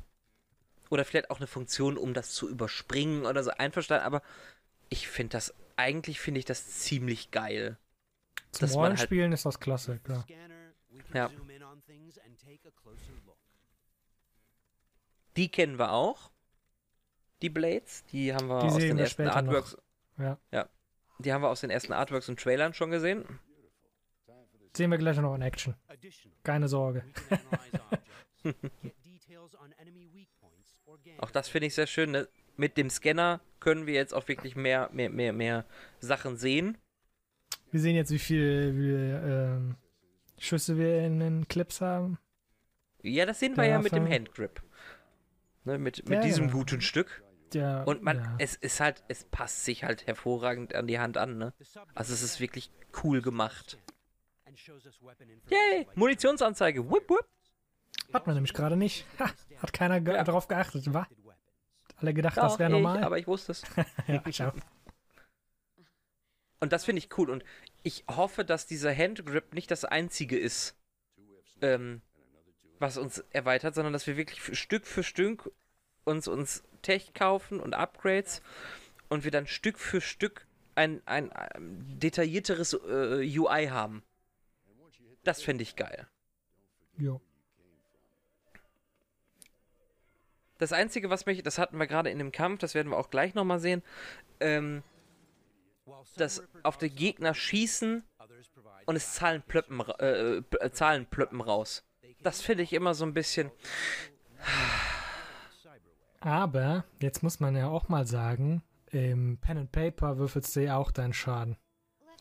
Oder vielleicht auch eine Funktion, um das zu überspringen oder so einverstanden, aber ich finde das, eigentlich finde ich das ziemlich geil. Zum halt- Rollenspielen ist das klasse, klar. Ja. Die kennen wir auch. Die Blades, die haben wir Die aus den wir ersten. Artworks. Ja. Ja. Die haben wir aus den ersten Artworks und Trailern schon gesehen. Sehen wir gleich noch in Action. Keine Sorge. Auch das finde ich sehr schön. Ne? Mit dem Scanner können wir jetzt auch wirklich mehr, mehr, mehr, mehr Sachen sehen. Wir sehen jetzt, wie viele ähm, Schüsse wir in den Clips haben. Ja, das sehen wir ja mit dem Handgrip. Ne, mit mit Ja, diesem genau. guten Stück. Der, Und man, ja. es ist halt, es passt sich halt hervorragend an die Hand an, ne? Also es ist wirklich cool gemacht. Yay! Munitionsanzeige. Wupp, wupp. Hat man nämlich gerade nicht. Ha, hat keiner ge Ja. drauf geachtet, wa? Alle gedacht, Doch, das wäre normal. aber ich wusste es. ja. Und das finde ich cool. Und ich hoffe, dass dieser Handgrip nicht das einzige ist, ähm, was uns erweitert, sondern dass wir wirklich Stück für Stück uns, uns Tech kaufen und Upgrades und wir dann Stück für Stück ein, ein, ein detaillierteres äh, UI haben. Das fände ich geil. Jo. Das Einzige, was mich, das hatten wir gerade in dem Kampf, das werden wir auch gleich nochmal sehen, ähm, dass auf die targets Gegner schießen und es Zahlen plöppen, äh, äh, Zahlen plöppen raus. Das finde ich immer so ein bisschen. Aber jetzt muss man ja auch mal sagen, im Pen and Paper würfelst du ja auch deinen Schaden.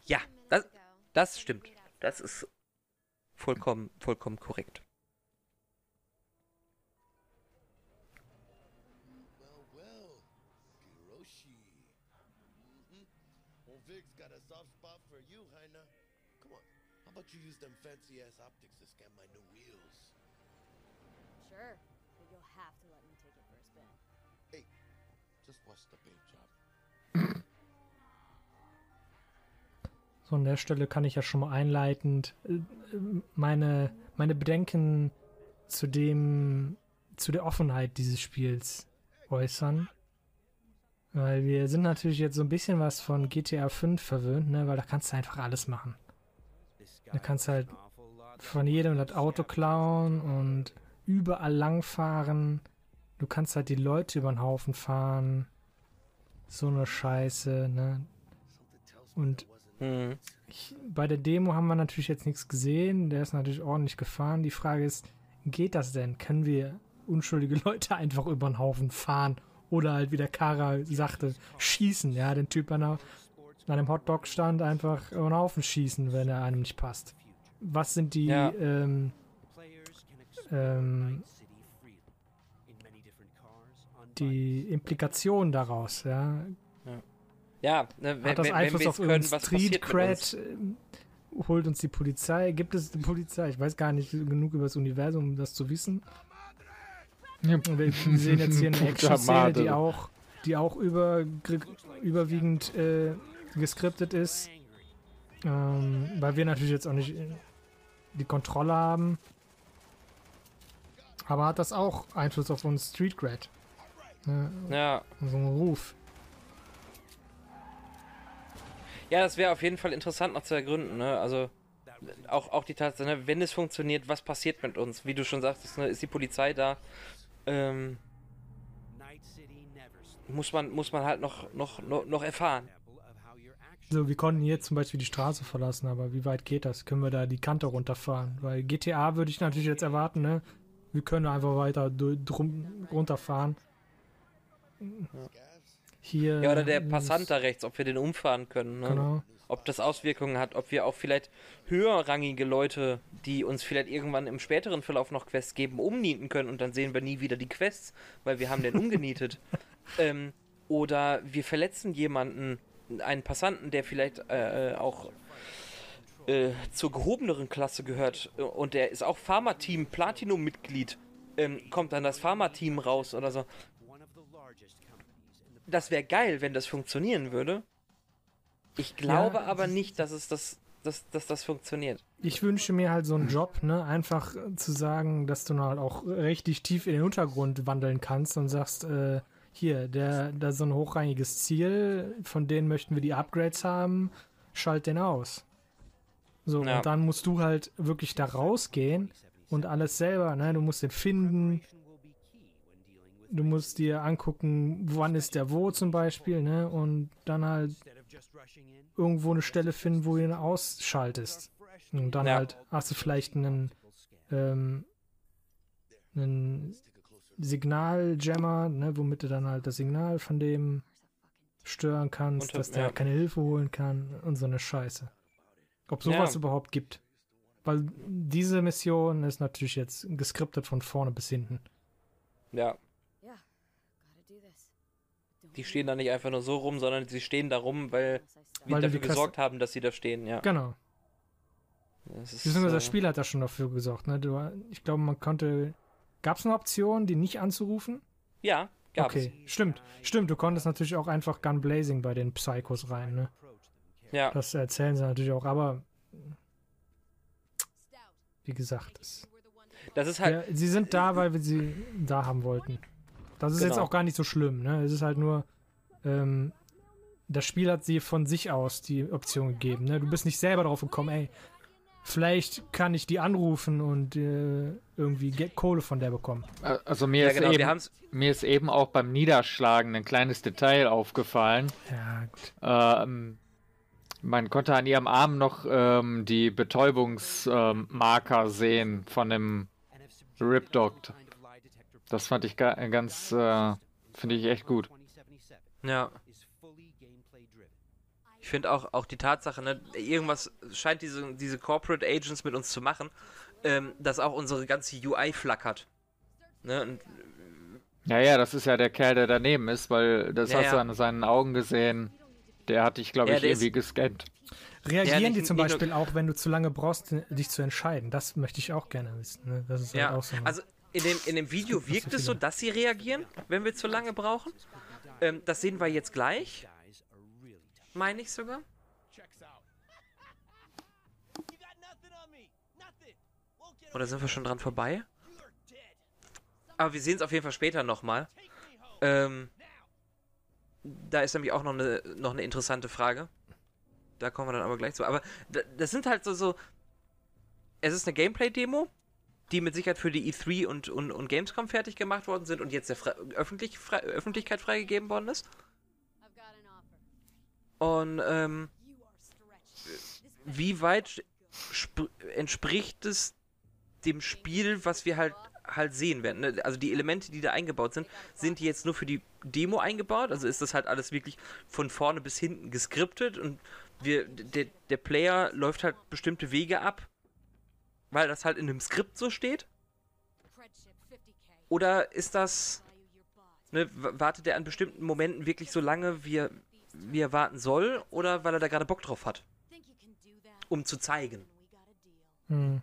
Ja, das, das stimmt. Das ist vollkommen, vollkommen korrekt. Well, well. Kiroshi. Mm-hmm. How about you use them fancy ass optics to scan my new So an der Stelle kann ich ja schon mal einleitend äh, meine, meine Bedenken zu dem, zu der Offenheit dieses Spiels äußern. Weil wir sind natürlich jetzt so ein bisschen was von GTA 5 verwöhnt, ne? Weil da kannst du einfach alles machen. Da kannst looks halt von jedem das Auto klauen und überall langfahren. Du kannst halt die Leute über den Haufen fahren. So eine Scheiße, ne? Und Hm. ich, bei der Demo haben wir natürlich jetzt nichts gesehen. Der ist natürlich ordentlich gefahren. Die Frage ist, geht das denn? Können wir unschuldige Leute einfach über den Haufen fahren? Oder halt, wie der Kara sagte, schießen. Ja, den Typ an, der, an dem Hotdog-Stand einfach über den Haufen schießen, wenn er einem nicht passt. Was sind die, Ja. ähm, ähm, die Implikationen daraus, ja? Ja, ne, wenn, Hat das wenn, Einfluss wenn wir auf können, Street? Cred? Holt uns die Polizei? Gibt es die Polizei? Ich weiß gar nicht genug über das Universum, um das zu wissen. Wir sehen jetzt hier eine Action-Szene, die auch, die auch über, überwiegend äh, geskriptet ist. Ähm, weil wir natürlich jetzt auch nicht äh, die Kontrolle haben. Aber hat das auch Einfluss auf uns Street Cred? Ne, Ja, so ein Ruf. Ja, das wäre auf jeden Fall interessant noch zu ergründen. Ne? Also auch, auch die Tatsache, ne? wenn es funktioniert, was passiert mit uns? Wie du schon sagtest, ne? ist die Polizei da? Ähm, muss man muss man halt noch noch noch, noch erfahren. So, wir konnten jetzt zum Beispiel die Straße verlassen, aber wie weit geht das? Können wir da die Kante runterfahren? Weil GTA würde ich natürlich jetzt erwarten, ne? Wir können einfach weiter drum, runterfahren. Hier. Ja, oder der Passant da rechts, ob wir den umfahren können. Ne? Genau. Ob das Auswirkungen hat, ob wir auch vielleicht höherrangige Leute, die uns vielleicht irgendwann im späteren Verlauf noch Quests geben, umnieten können und dann sehen wir nie wieder die Quests, weil wir haben den umgenietet. ähm, oder wir verletzen jemanden, einen Passanten, der vielleicht äh, äh, auch äh, zur gehobeneren Klasse gehört äh, und der ist auch Pharma-Team Platinum-Mitglied, ähm, kommt dann das Pharma-Team raus oder so. Das wäre geil, wenn das funktionieren würde. Ich glaube Ja, aber nicht, dass es das, dass, dass das funktioniert. Ich wünsche mir halt so einen Job, ne? Einfach äh, zu sagen, dass du halt auch richtig tief in den Untergrund wandeln kannst und sagst, äh, hier, der, da ist so ein hochrangiges Ziel, von denen möchten wir die Upgrades haben, schalt den aus. So, Ja. und dann musst du halt wirklich da rausgehen und alles selber, ne? Du musst den finden, du musst dir angucken, wann ist der wo zum Beispiel, ne? Und dann halt irgendwo eine Stelle finden, wo du ihn ausschaltest. Und dann Ja. halt hast du vielleicht einen, ähm, einen Signaljammer, ne, womit du dann halt das Signal von dem stören kannst, dass der ja. keine Hilfe holen kann und so eine Scheiße. Ob sowas Ja. überhaupt gibt. Weil diese Mission ist natürlich jetzt geskriptet von vorne bis hinten. Ja, Yeah, gotta do this. Die stehen da nicht einfach nur so rum, sondern sie stehen da rum, weil wir Weil die dafür gesorgt haben, dass sie da stehen, ja. Genau. Das ist, Beziehungsweise das äh, Spiel hat da schon dafür gesorgt. Ne? Du, ich glaube, man konnte. Gab es eine Option, die nicht anzurufen? Ja, gab okay, stimmt. Stimmt, du konntest natürlich auch einfach Gun Blazing bei den Psychos rein. Ne? es. Ja, Das erzählen sie natürlich auch, aber. Wie gesagt, das, das ist halt, ja, sie sind da, weil wir sie da haben wollten. Das ist jetzt Genau. auch gar nicht so schlimm. Ne? Es ist halt nur. Ähm, das Spiel hat sie von sich aus die Option gegeben. Ne? Du bist nicht selber drauf gekommen, ey. Vielleicht kann ich die anrufen und äh, irgendwie Ge Kohle von der bekommen. Also mir, Ja, ist genau, eben, mir ist eben auch beim Niederschlagen ein kleines Detail aufgefallen. Ja, gut. Ähm, man konnte an ihrem Arm noch ähm, die Betäubungsmarker sehen von dem Ripdog. Das fand ich ga ganz, äh, finde ich echt gut. ja. Ich finde auch, auch die Tatsache, ne, irgendwas scheint diese, diese Corporate Agents mit uns zu machen, ähm, dass auch unsere ganze UI flackert. Ne, und, Ja, ja, das ist ja der Kerl, der daneben ist, weil das Ja, hast du an seinen Augen gesehen. Der hat dich, glaube Ja, ich, irgendwie gescannt. Reagieren Ja, die zum Beispiel auch, wenn du zu lange brauchst, dich zu entscheiden? Das möchte ich auch gerne wissen. Ne? Das ist halt ja, auch so. eine- also in dem, in dem Video wirkt es so, dass sie reagieren, wenn wir zu lange brauchen. Ähm, das sehen wir jetzt gleich. Meine ich sogar. Oder sind wir schon dran vorbei? Aber wir sehen es auf jeden Fall später nochmal. Ähm, da ist nämlich auch noch eine, noch eine interessante Frage. Da kommen wir dann aber gleich zu. Aber da- das sind halt so, so es ist eine Gameplay-Demo, die mit Sicherheit für die E3 und, und, und Gamescom fertig gemacht worden sind und jetzt der Fre öffentlich, frei, Öffentlichkeit freigegeben worden ist. Und ähm, wie weit sp- entspricht es dem Spiel, was wir halt halt sehen werden. Ne? Also die Elemente, die da eingebaut sind, sind die jetzt nur für die Demo eingebaut? Also ist das halt alles wirklich von vorne bis hinten geskriptet und wir der, der Player läuft halt bestimmte Wege ab, weil das halt in einem Skript so steht? Predship 50k. Oder ist das ne, wartet er an bestimmten Momenten wirklich so lange, wie er, wie er warten soll, oder weil er da gerade Bock drauf hat, um zu zeigen? Hm.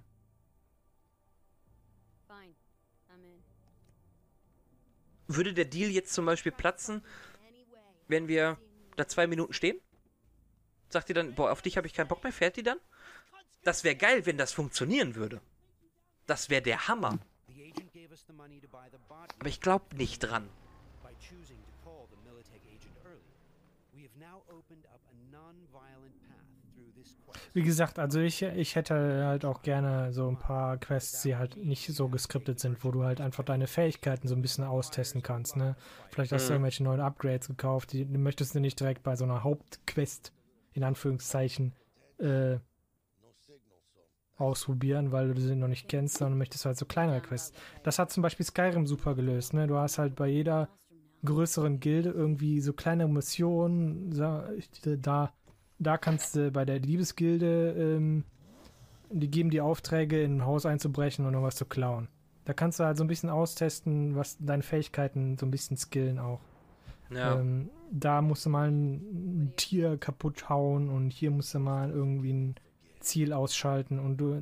Würde der Deal jetzt zum Beispiel platzen, wenn wir da zwei Minuten stehen? Sagt die dann, boah, auf dich habe ich keinen Bock mehr, fährt die dann? Das wäre geil, wenn das funktionieren würde. Das wäre der Hammer. Bot Aber ich glaube nicht dran. by choosing to call the Militech agent early. We have now opened up a non-violent path through this quest. Wie gesagt, also ich, ich hätte halt auch gerne so ein paar Quests, die halt nicht so geskriptet sind, wo du halt einfach deine Fähigkeiten so ein bisschen austesten kannst, ne? Vielleicht hast du Mhm. irgendwelche neuen Upgrades gekauft, die, die möchtest du nicht direkt bei so einer Hauptquest, in Anführungszeichen, äh, ausprobieren, weil du sie noch nicht kennst, sondern möchtest halt so kleinere Quests. Das hat zum Beispiel Skyrim super gelöst, ne? Du hast halt bei jeder größeren Gilde irgendwie so kleine Missionen, da, da kannst du bei der Liebesgilde, ähm, die geben die Aufträge, in ein Haus einzubrechen und irgendwas zu klauen. Da kannst du halt so ein bisschen austesten, was deine Fähigkeiten so ein bisschen skillen auch. Ja. Ähm, da musst du mal ein, ein Tier kaputt hauen und hier musst du mal irgendwie ein Ziel ausschalten und du,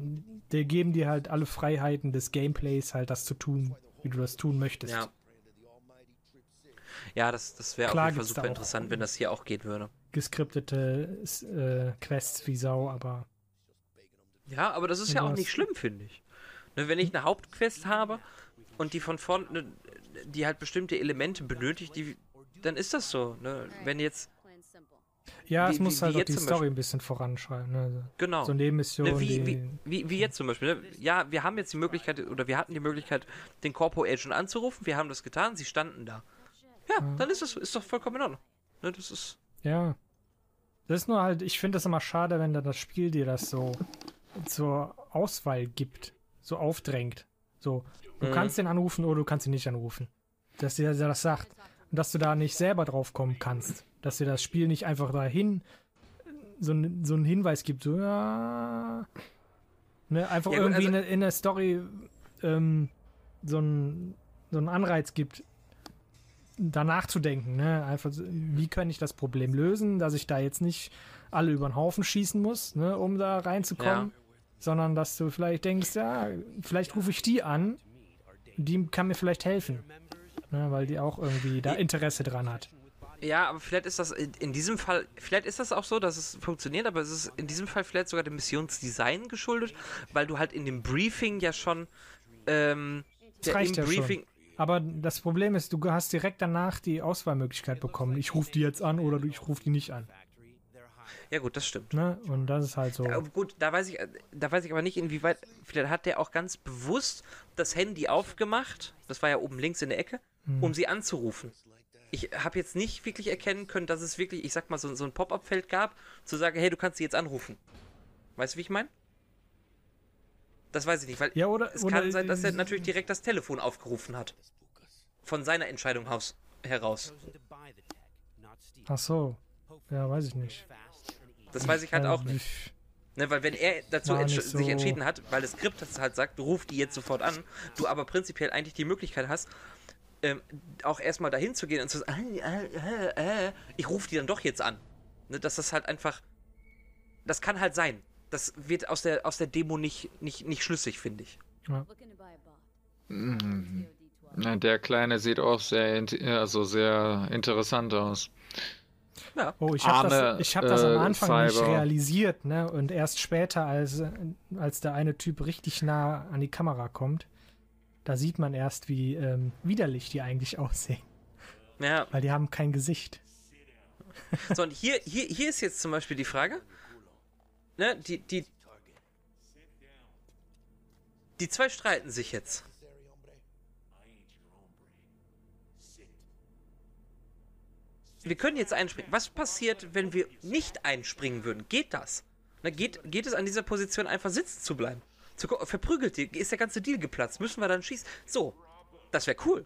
die geben dir halt alle Freiheiten des Gameplays, halt das zu tun, wie du das tun möchtest. Ja. Ja, das, das wäre auf jeden Fall super interessant, wenn das hier auch gehen würde. Geskriptete äh, Quests wie Sau, aber Ja, aber das ist Ja, auch nicht schlimm, finde ich. Ne, wenn ich eine Hauptquest habe und die von vorne, ne, die halt bestimmte Elemente benötigt, die, dann ist das so. Ne? Wenn jetzt. Ja, Wie- es wie- muss wie halt auch jetzt die Story ein bisschen voranschreiben. Ne? Genau. So Nebenmissionen, Ne, wie, wie, wie, wie jetzt zum Beispiel. Ne? Ja, wir haben jetzt die Möglichkeit, oder wir hatten die Möglichkeit, den Corpo Agent anzurufen. Wir haben das getan, sie standen da. Ja, dann ist das ist doch vollkommen in Ordnung. Ne, das ist. Ja. Das ist nur halt, ich finde es immer schade, wenn da das Spiel dir das so zur Auswahl gibt, so aufdrängt. So, du Mhm. kannst den anrufen oder du kannst ihn nicht anrufen. Dass dir das sagt. Und dass du da nicht selber drauf kommen kannst. Dass dir das Spiel nicht einfach dahin so, so einen Hinweis gibt, so, ja. Ne, einfach Ja, gut, irgendwie also- in, der- in der Story ähm, so einen so einen Anreiz gibt, danach zu denken, ne? Einfach, wie kann ich das Problem lösen, dass ich da jetzt nicht alle über den Haufen schießen muss, ne, um da reinzukommen, Ja. sondern dass du vielleicht denkst, ja, vielleicht rufe ich die an, die kann mir vielleicht helfen, ne, weil die auch irgendwie da Interesse dran hat. Ja, aber vielleicht ist das in, diesem Fall, vielleicht ist das auch so, dass es funktioniert, aber es ist in diesem Fall vielleicht sogar dem Missionsdesign geschuldet, weil du halt in dem Briefing ja schon ähm, Das reicht im ja Briefing, schon. Aber das Problem ist, du hast direkt danach die Auswahlmöglichkeit bekommen. Ich rufe die jetzt an oder du- ich rufe die nicht an. Ja gut, das stimmt. Ne? Und das ist halt so. Ja, gut, da weiß ich, da weiß ich aber nicht, inwieweit. Vielleicht hat der auch ganz bewusst das Handy aufgemacht. Das war ja oben links in der Ecke, Hm. um sie anzurufen. Ich habe jetzt nicht wirklich erkennen können, dass es wirklich, ich sag mal, so, so ein Pop-up-Feld gab, zu sagen, hey, du kannst sie jetzt anrufen. Weißt du, wie ich meine? Das weiß ich nicht, weil Ja, oder- es oder- kann sein, dass er natürlich direkt das Telefon aufgerufen hat. Von seiner Entscheidung aus, heraus. Ach so. Ja, weiß ich nicht. Das weiß ich halt auch nicht. Ne, weil wenn er dazu entsch nicht sich so- entschieden hat, weil das Skript das halt sagt, du ruf die jetzt sofort an, du aber prinzipiell eigentlich die Möglichkeit hast, ähm, auch erstmal dahin zu gehen und zu sagen, äh, äh, äh, ich rufe die dann doch jetzt an. Ne, dass das halt einfach, das kann halt sein. Das wird aus der, aus der Demo nicht, nicht, nicht schlüssig, finde ich. Looking to buy a bot. Mhm. Na, Der Kleine sieht auch sehr, also sehr interessant aus. Ja. Oh, ich habe das, ich hab das am äh, Anfang nicht Cyber. realisiert, ne? Und erst später, als, als der eine Typ richtig nah an die Kamera kommt, da sieht man erst, wie ähm, widerlich die eigentlich aussehen. Ja. Weil die haben kein Gesicht. So, und hier, hier, hier ist jetzt zum Beispiel die Frage, ne, die, die, die zwei streiten sich jetzt. Wir können jetzt einspringen. Was passiert, wenn wir nicht einspringen würden? Geht das? Na, geht, geht es an dieser Position einfach sitzen zu bleiben? Zu, verprügelt die, ist der ganze Deal geplatzt? Müssen wir dann schießen? So, das wäre cool.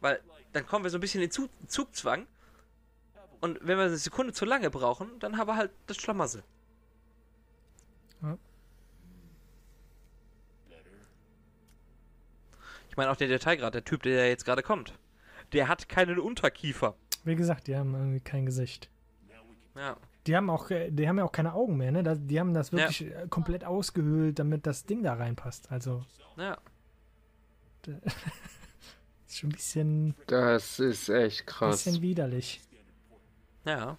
Weil dann kommen wir so ein bisschen in Zug, Zugzwang. Und wenn wir eine Sekunde zu lange brauchen, dann haben wir halt das Schlamassel. Ja. Ich meine auch der Detailgrad, der Typ, der jetzt gerade kommt. Der hat keinen Unterkiefer. Wie gesagt, die haben irgendwie kein Gesicht. Ja. Die haben auch, äh, die haben ja auch keine Augen mehr, ne? Die haben das wirklich äh, komplett ausgehöhlt, damit das Ding da reinpasst. Also, Ja. ist schon ein bisschen, Das ist echt krass. bisschen widerlich. Ja.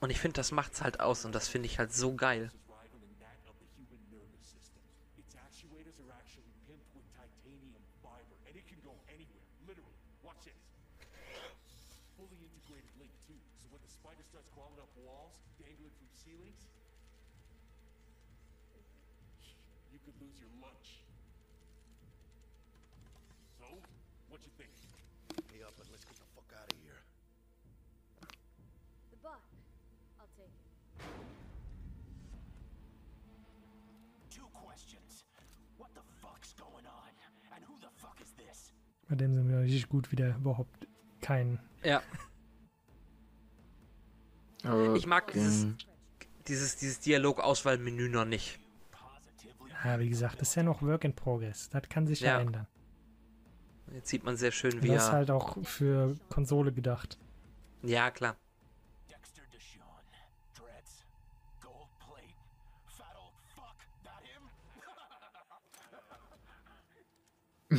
Und ich finde, das macht's halt aus und das finde ich halt so geil. Its actuators are actually pimped with titanium fiber, and it can go anywhere, literally. Watch this. Fully integrated link too, so when the spider starts crawling up walls, dangling from ceilings, you could lose your lunch. So, what you think? Hey up and let's get the fuck out of here. The bot. I'll take it. Two questions. What the fuck's going on? And who the fuck is this? Bei dem sind wir richtig gut wieder überhaupt kein. Ja. Aber, Ich mag dieses, dieses, dieses Dialogauswahlmenü noch nicht. Ja, wie gesagt, das ist ja noch Work in Progress. Das kann sich ja, Ja. ändern. Jetzt sieht man sehr schön, wie das ist er. halt auch für Konsole gedacht. Ja, klar.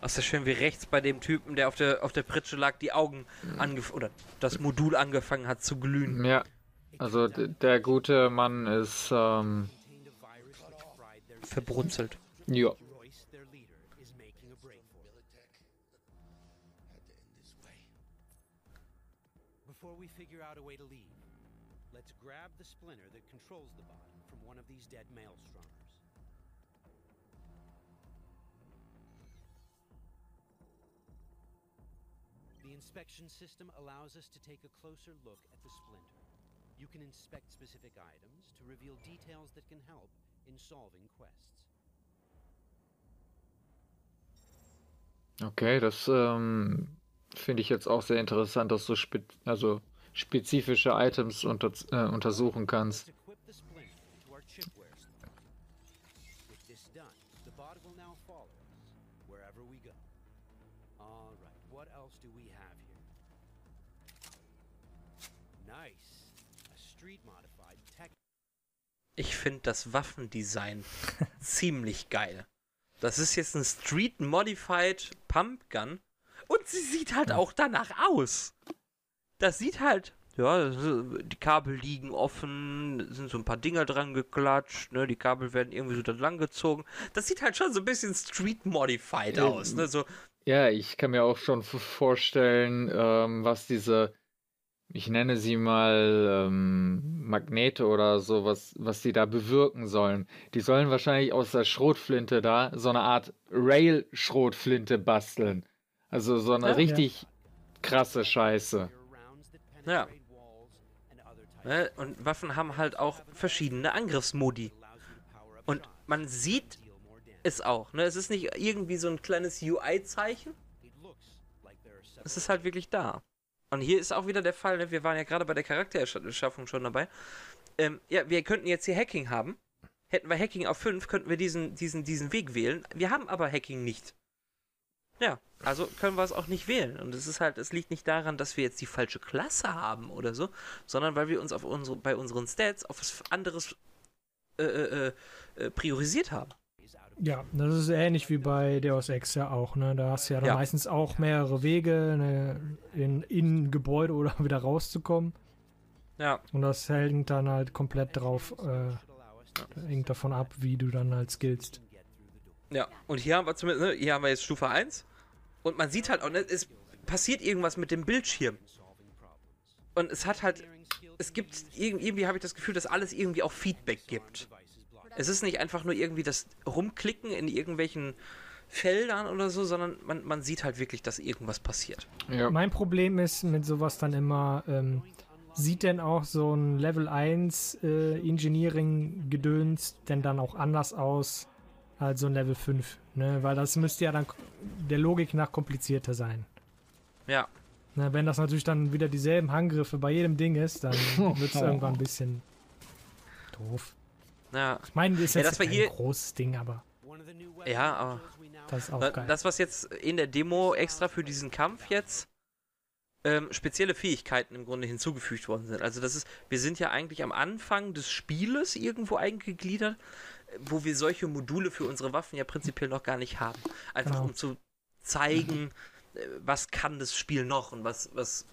Das ist ja schön, wie rechts bei dem Typen, der auf der, auf der Pritsche lag, die Augen angef oder das Modul angefangen hat zu glühen. Ja, also der gute Mann ist, ähm, Verbrutzelt. ja. Let's grab the splinter that controls the bot from one of these dead maelstromers. The inspection system allows us to take a closer look at the splinter. You can inspect specific items to reveal details that can help in solving quests. Okay, das ähm, finde ich jetzt auch sehr interessant, dass du spe also spezifische Items unter äh, untersuchen kannst. Ich finde das Waffendesign ziemlich geil. Das ist jetzt ein Street Modified Pumpgun und sie sieht halt auch danach aus. Das sieht halt, ja, die Kabel liegen offen, sind so ein paar Dinger dran geklatscht, ne, die Kabel werden irgendwie so da lang gezogen. Das sieht halt schon so ein bisschen Street Modified Ähm, aus, ne, so Ja, ich kann mir auch schon vorstellen, ähm, was diese, ich nenne sie mal ähm, Magnete oder so, was, was die da bewirken sollen. Die sollen wahrscheinlich aus der Schrotflinte da so eine Art Rail-Schrotflinte basteln. Also so eine Ja. richtig krasse Scheiße. Ja. Ne? Und Waffen haben halt auch verschiedene Angriffsmodi. Und man sieht es auch. Ne? Es ist nicht irgendwie so ein kleines UI-Zeichen. Es ist halt wirklich da. Und hier ist auch wieder der Fall, ne? wir waren ja gerade bei der Charaktererschaffung schon dabei. Ähm, ja, wir könnten jetzt hier Hacking haben. Hätten wir Hacking auf 5, könnten wir diesen, diesen, diesen Weg wählen. Wir haben aber Hacking nicht. Ja, also können wir es auch nicht wählen. Und es ist halt, es liegt nicht daran, dass wir jetzt die falsche Klasse haben oder so, sondern weil wir uns auf unsere, bei unseren Stats auf was anderes äh, äh, äh, priorisiert haben. Ja, das ist ähnlich wie bei Deus Ex ja auch, ne? Da hast du ja dann Ja. meistens auch mehrere Wege, ne, in, in Gebäude oder wieder rauszukommen. Ja. Und das hängt dann halt komplett drauf, äh, hängt davon ab, wie du dann halt skillst. Ja, und hier haben wir zumindest, ne, hier haben wir jetzt Stufe 1. Und man sieht halt auch, ne, es passiert irgendwas mit dem Bildschirm. Und es hat halt, es gibt, irg- irgendwie habe ich das Gefühl, dass alles irgendwie auch Feedback gibt. Es ist nicht einfach nur irgendwie das Rumklicken in irgendwelchen Feldern oder so, sondern man, man sieht halt wirklich, dass irgendwas passiert. Ja. Mein Problem ist mit sowas dann immer, ähm, sieht denn auch so ein Level 1 äh, Engineering-Gedöns denn dann auch anders aus als so ein Level 5? Ne? Weil das müsste ja dann der Logik nach komplizierter sein. Ja. Ne, wenn das natürlich dann wieder dieselben Handgriffe bei jedem Ding ist, dann wird es irgendwann ein bisschen doof. Ja. Ich meine, das ist Ja, jetzt das war kein hier- großes Ding, aber Ja, aber das ist auch geil. Das, was jetzt in der Demo extra für diesen Kampf jetzt ähm, spezielle Fähigkeiten im Grunde hinzugefügt worden sind. Also das ist, wir sind ja eigentlich am Anfang des Spieles irgendwo eingegliedert, wo wir solche Module für unsere Waffen ja prinzipiell noch gar nicht haben. Einfach Genau. um zu zeigen, äh, was kann das Spiel noch und was, was,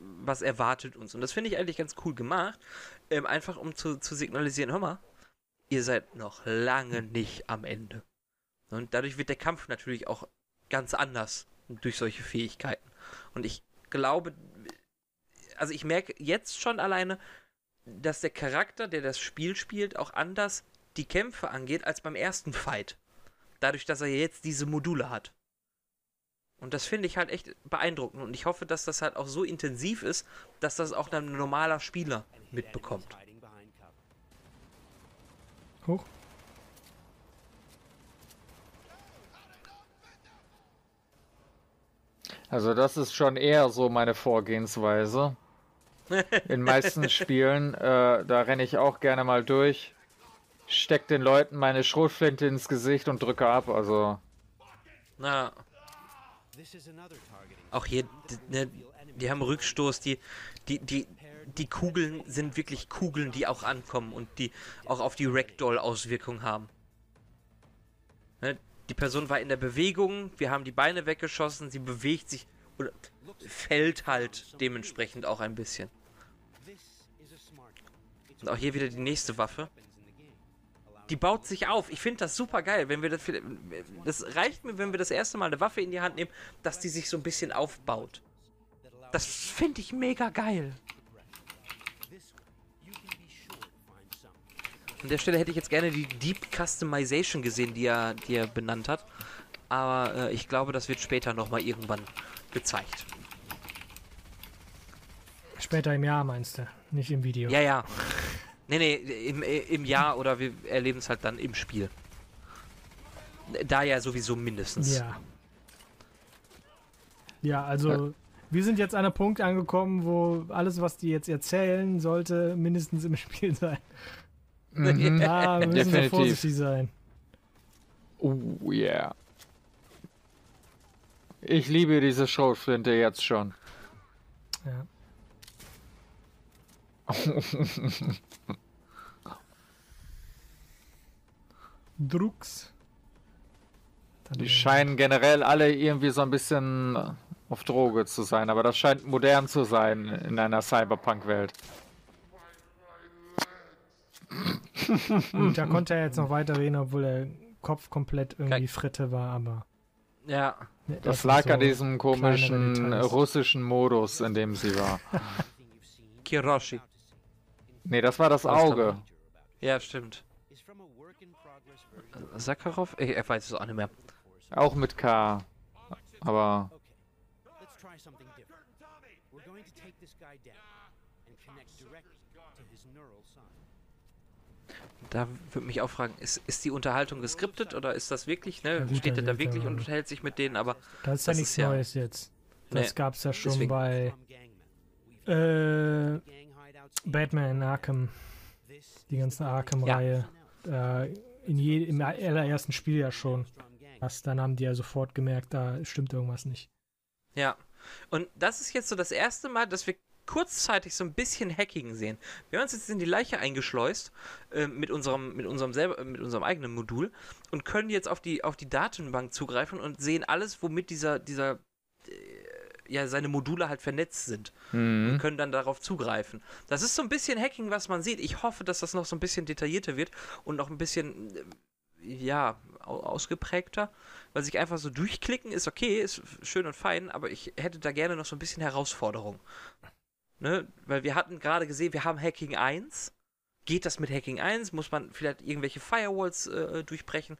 was erwartet uns. Und das finde ich eigentlich ganz cool gemacht. Ähm, einfach um zu, zu signalisieren, hör mal, ihr seid noch lange nicht am Ende. Und dadurch wird der Kampf natürlich auch ganz anders durch solche Fähigkeiten. Und ich glaube, also ich merke jetzt schon alleine, dass der Charakter, der das Spiel spielt, auch anders die Kämpfe angeht als beim ersten Fight. Dadurch, dass er jetzt diese Module hat. Und das finde ich halt echt beeindruckend. Und ich hoffe, dass das halt auch so intensiv ist, dass das auch ein normaler Spieler mitbekommt. Hoch. Also das ist schon eher so meine Vorgehensweise. In meisten Spielen, äh, da renne ich auch gerne mal durch, steck den Leuten meine Schrotflinte ins Gesicht und drücke ab. Also Na. Auch hier, d- ne, die haben Rückstoß, die, die, die, die Kugeln sind wirklich Kugeln, die auch ankommen und die auch auf die Ragdoll-Auswirkung haben. Ne, die Person war in der Bewegung, wir haben die Beine weggeschossen, sie bewegt sich oder fällt halt dementsprechend auch ein bisschen. Und auch hier wieder die nächste Waffe. Die baut sich auf. Ich finde das super geil, wenn wir das. Das reicht mir, wenn wir das erste Mal eine Waffe in die Hand nehmen, dass die sich so ein bisschen aufbaut. Das finde ich mega geil. An der Stelle hätte ich jetzt gerne die Deep Customization gesehen, die er, die er benannt hat. Aber äh, ich glaube, das wird später nochmal irgendwann gezeigt. Später im Jahr meinst du, nicht im Video. Ja, ja. Nee, nee, im, im Jahr oder wir erleben es halt dann im Spiel. Da ja sowieso mindestens. Ja. Ja, also wir sind jetzt an einem Punkt angekommen, wo alles, was die jetzt erzählen, sollte mindestens im Spiel sein. Mhm. Müssen wir Definitiv. vorsichtig sein. Oh yeah. Ich liebe diese Schrotflinte jetzt schon. Ja. Drucks. Dann Die scheinen generell alle irgendwie so ein bisschen auf Droge zu sein, aber das scheint modern zu sein in einer Cyberpunk-Welt. Und da konnte er jetzt noch weiterreden, obwohl der Kopf komplett irgendwie Fritte war, aber. Ja. ne, Das sind lag so an diesem komischen russischen Modus, in dem sie war. Kiroshi. Nee, das war das Das Auge. Ja, stimmt. Sakharov? Ich, ich weiß es auch nicht mehr. Auch mit K. Aber. We're going to take this guy down and connect directly to his neural sign. Da würde mich auch fragen, ist, ist die Unterhaltung geskriptet oder ist das wirklich, ne? Ja, gut, Steht er da wirklich ja- und unterhält sich mit denen, aber Das ist ja nichts Neues jetzt. Das Nee, gab's ja schon deswegen. bei äh, Batman Arkham. Die ganze Arkham-Reihe. Äh, in je, Im allerersten Spiel ja schon. Was, dann haben die ja sofort gemerkt, da stimmt irgendwas nicht. Ja. Und das ist jetzt so das erste Mal, dass wir kurzzeitig so ein bisschen Hacking sehen. Wir haben uns jetzt in die Leiche eingeschleust äh, mit unserem mit unserem selber mit unserem eigenen Modul und können jetzt auf die auf die Datenbank zugreifen und sehen alles, womit dieser dieser äh, ja seine Module halt vernetzt sind Mhm. und können dann darauf zugreifen. Das ist so ein bisschen Hacking, was man sieht. Ich hoffe, dass das noch so ein bisschen detaillierter wird und noch ein bisschen äh, ja, au- ausgeprägter, weil sich einfach so durchklicken ist okay, ist schön und fein, aber ich hätte da gerne noch so ein bisschen Herausforderung. Ne? Weil wir hatten gerade gesehen, wir haben Hacking 1. Geht das mit Hacking 1? Muss man vielleicht irgendwelche Firewalls äh, durchbrechen?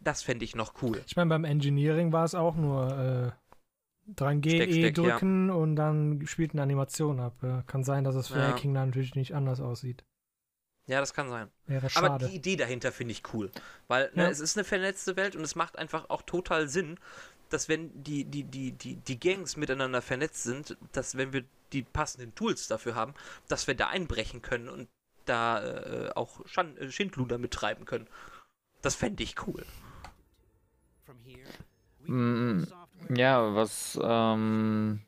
Das fände ich noch cool. Ich meine, beim Engineering war es auch nur äh, dran gehen, Steck, E steck, ja. drücken und dann spielt eine Animation ab. Ja. Kann sein, dass es für Ja. Hacking dann natürlich nicht anders aussieht. Ja, das kann sein. Wäre Aber schade. die Idee dahinter finde ich cool. Weil ne, Ja. es ist eine vernetzte Welt und es macht einfach auch total Sinn, dass wenn die, die, die, die, die Gangs miteinander vernetzt sind, dass wenn wir die passenden Tools dafür haben, dass wir da einbrechen können und da äh, auch Schan äh, Schindluder mittreiben können. Das fände ich cool. Mm, Ja, was, ähm,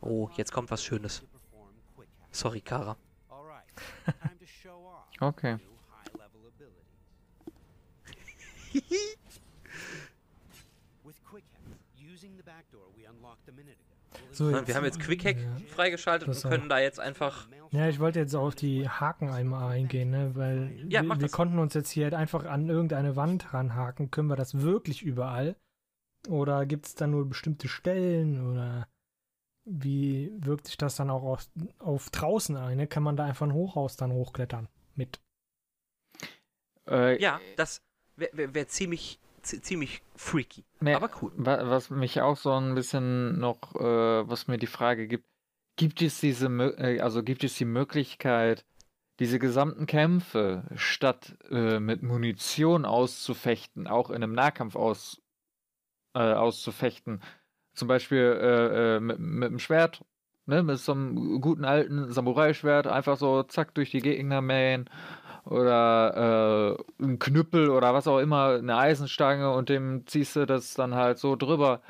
Oh, jetzt kommt was Schönes. Sorry, Kara. okay. With Quick Hack, using the back door we unlocked a minute ago. So, jetzt- wir haben jetzt Quick Hack Ja. freigeschaltet Das und auch. können da jetzt einfach. Ja, ich wollte jetzt auf die Haken einmal eingehen, ne? weil Ja, wir, wir konnten uns jetzt hier halt einfach an irgendeine Wand ranhaken. Können wir das wirklich überall? Oder gibt es da nur bestimmte Stellen? Oder wie wirkt sich das dann auch auf, auf draußen ein? Ne? Kann man da einfach ein Hochhaus dann hochklettern mit? Äh, Ja, das, wäre wär, wär ziemlich, zi- ziemlich freaky. Nee, Aber cool. wa- Was mich auch so ein bisschen noch, äh, was mir die Frage gibt, gibt es diese, Mö- äh, also gibt es die Möglichkeit, diese gesamten Kämpfe statt äh, mit Munition auszufechten, auch in einem Nahkampf aus, äh, auszufechten, zum Beispiel äh, äh, mit, mit dem Schwert, ne, mit so einem guten alten Samurai-Schwert, einfach so zack durch die Gegner mähen oder äh, ein Knüppel oder was auch immer, eine Eisenstange und dem ziehst du das dann halt so drüber.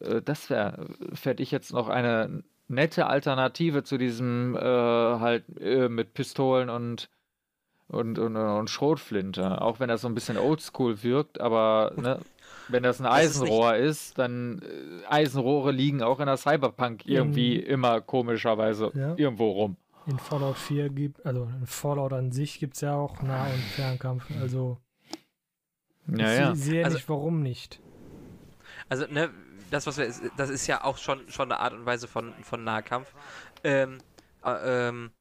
Äh, das wäre, fände ich jetzt noch eine nette Alternative zu diesem äh, halt äh, mit Pistolen und und, und, und Schrotflinte. Auch wenn das so ein bisschen oldschool wirkt, aber ne, wenn das ein Das ist Eisenrohr ist, dann äh, Eisenrohre liegen auch in der Cyberpunk irgendwie immer komischerweise Ja. irgendwo rum. In Fallout 4 gibt, also in Fallout an sich gibt es ja auch Nah- und Fernkampf. Also Ja, ich ja. se- sehe Also- nicht, warum nicht. Also, ne, das, was wir, das ist ja auch schon, schon eine Art und Weise von, von Nahkampf. Ähm, äh, ähm,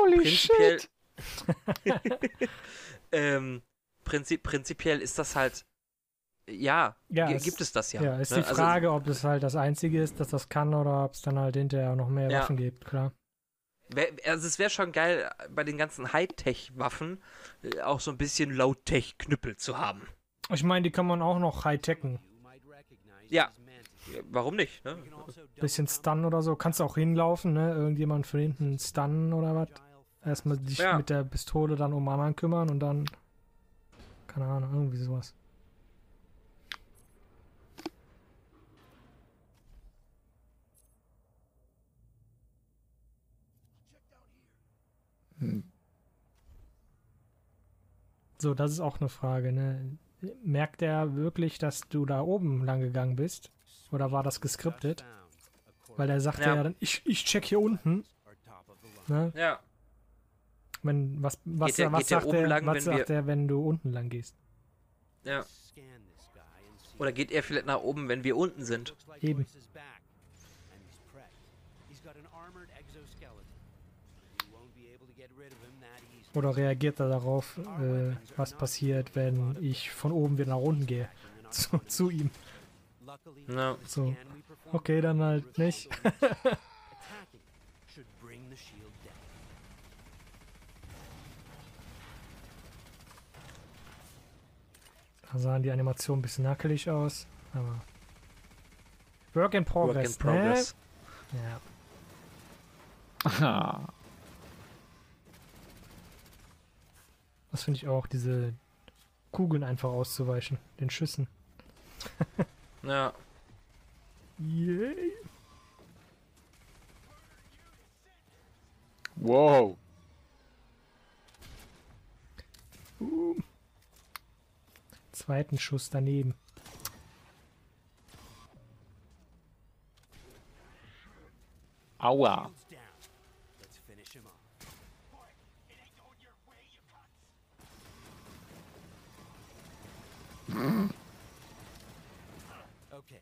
Holy prinzipiell, shit! ähm, prinzip, prinzipiell ist das halt, ja, Ja, gi- es- gibt es das ja. Ja, ist ne? die Also, Frage, ob das halt das Einzige ist, dass das kann oder ob es dann halt hinterher noch mehr Ja. Waffen gibt, klar. Also es wäre schon geil, bei den ganzen Hightech-Waffen äh, auch so ein bisschen Low-Tech-Knüppel zu haben. Ich meine, die kann man auch noch high-techen. Ja, warum nicht? Ne? Bisschen Stun oder so. Kannst du auch hinlaufen, ne? Irgendjemand von hinten stunnen oder was? Erstmal dich Ja. mit der Pistole dann um anderen kümmern und dann. Keine Ahnung, irgendwie sowas. Hm. So, das ist auch eine Frage, ne? Merkt er wirklich, dass du da oben lang gegangen bist? Oder war das geskriptet? Weil er sagte ja, Ja. dann, ich, ich check hier unten. Ne? Ja. Wenn, was was, der- was sagt, er, lang, was wenn sagt er, wenn du unten lang gehst? Ja. Oder geht er vielleicht nach oben, wenn wir unten sind? Eben. Oder reagiert er darauf, äh, was passiert, wenn ich von oben wieder nach unten gehe? Zu, zu ihm. Ja. So. Okay, dann halt nicht. Da sahen die Animationen ein bisschen nackelig aus, aber. Work in Progress. Work in Progress. Ne? Ja. Ah. Das finde ich auch, diese Kugeln einfach auszuweichen, den Schüssen. Ja. Yay. Wow. Uh. Zweiten Schuss daneben. Aua. Okay,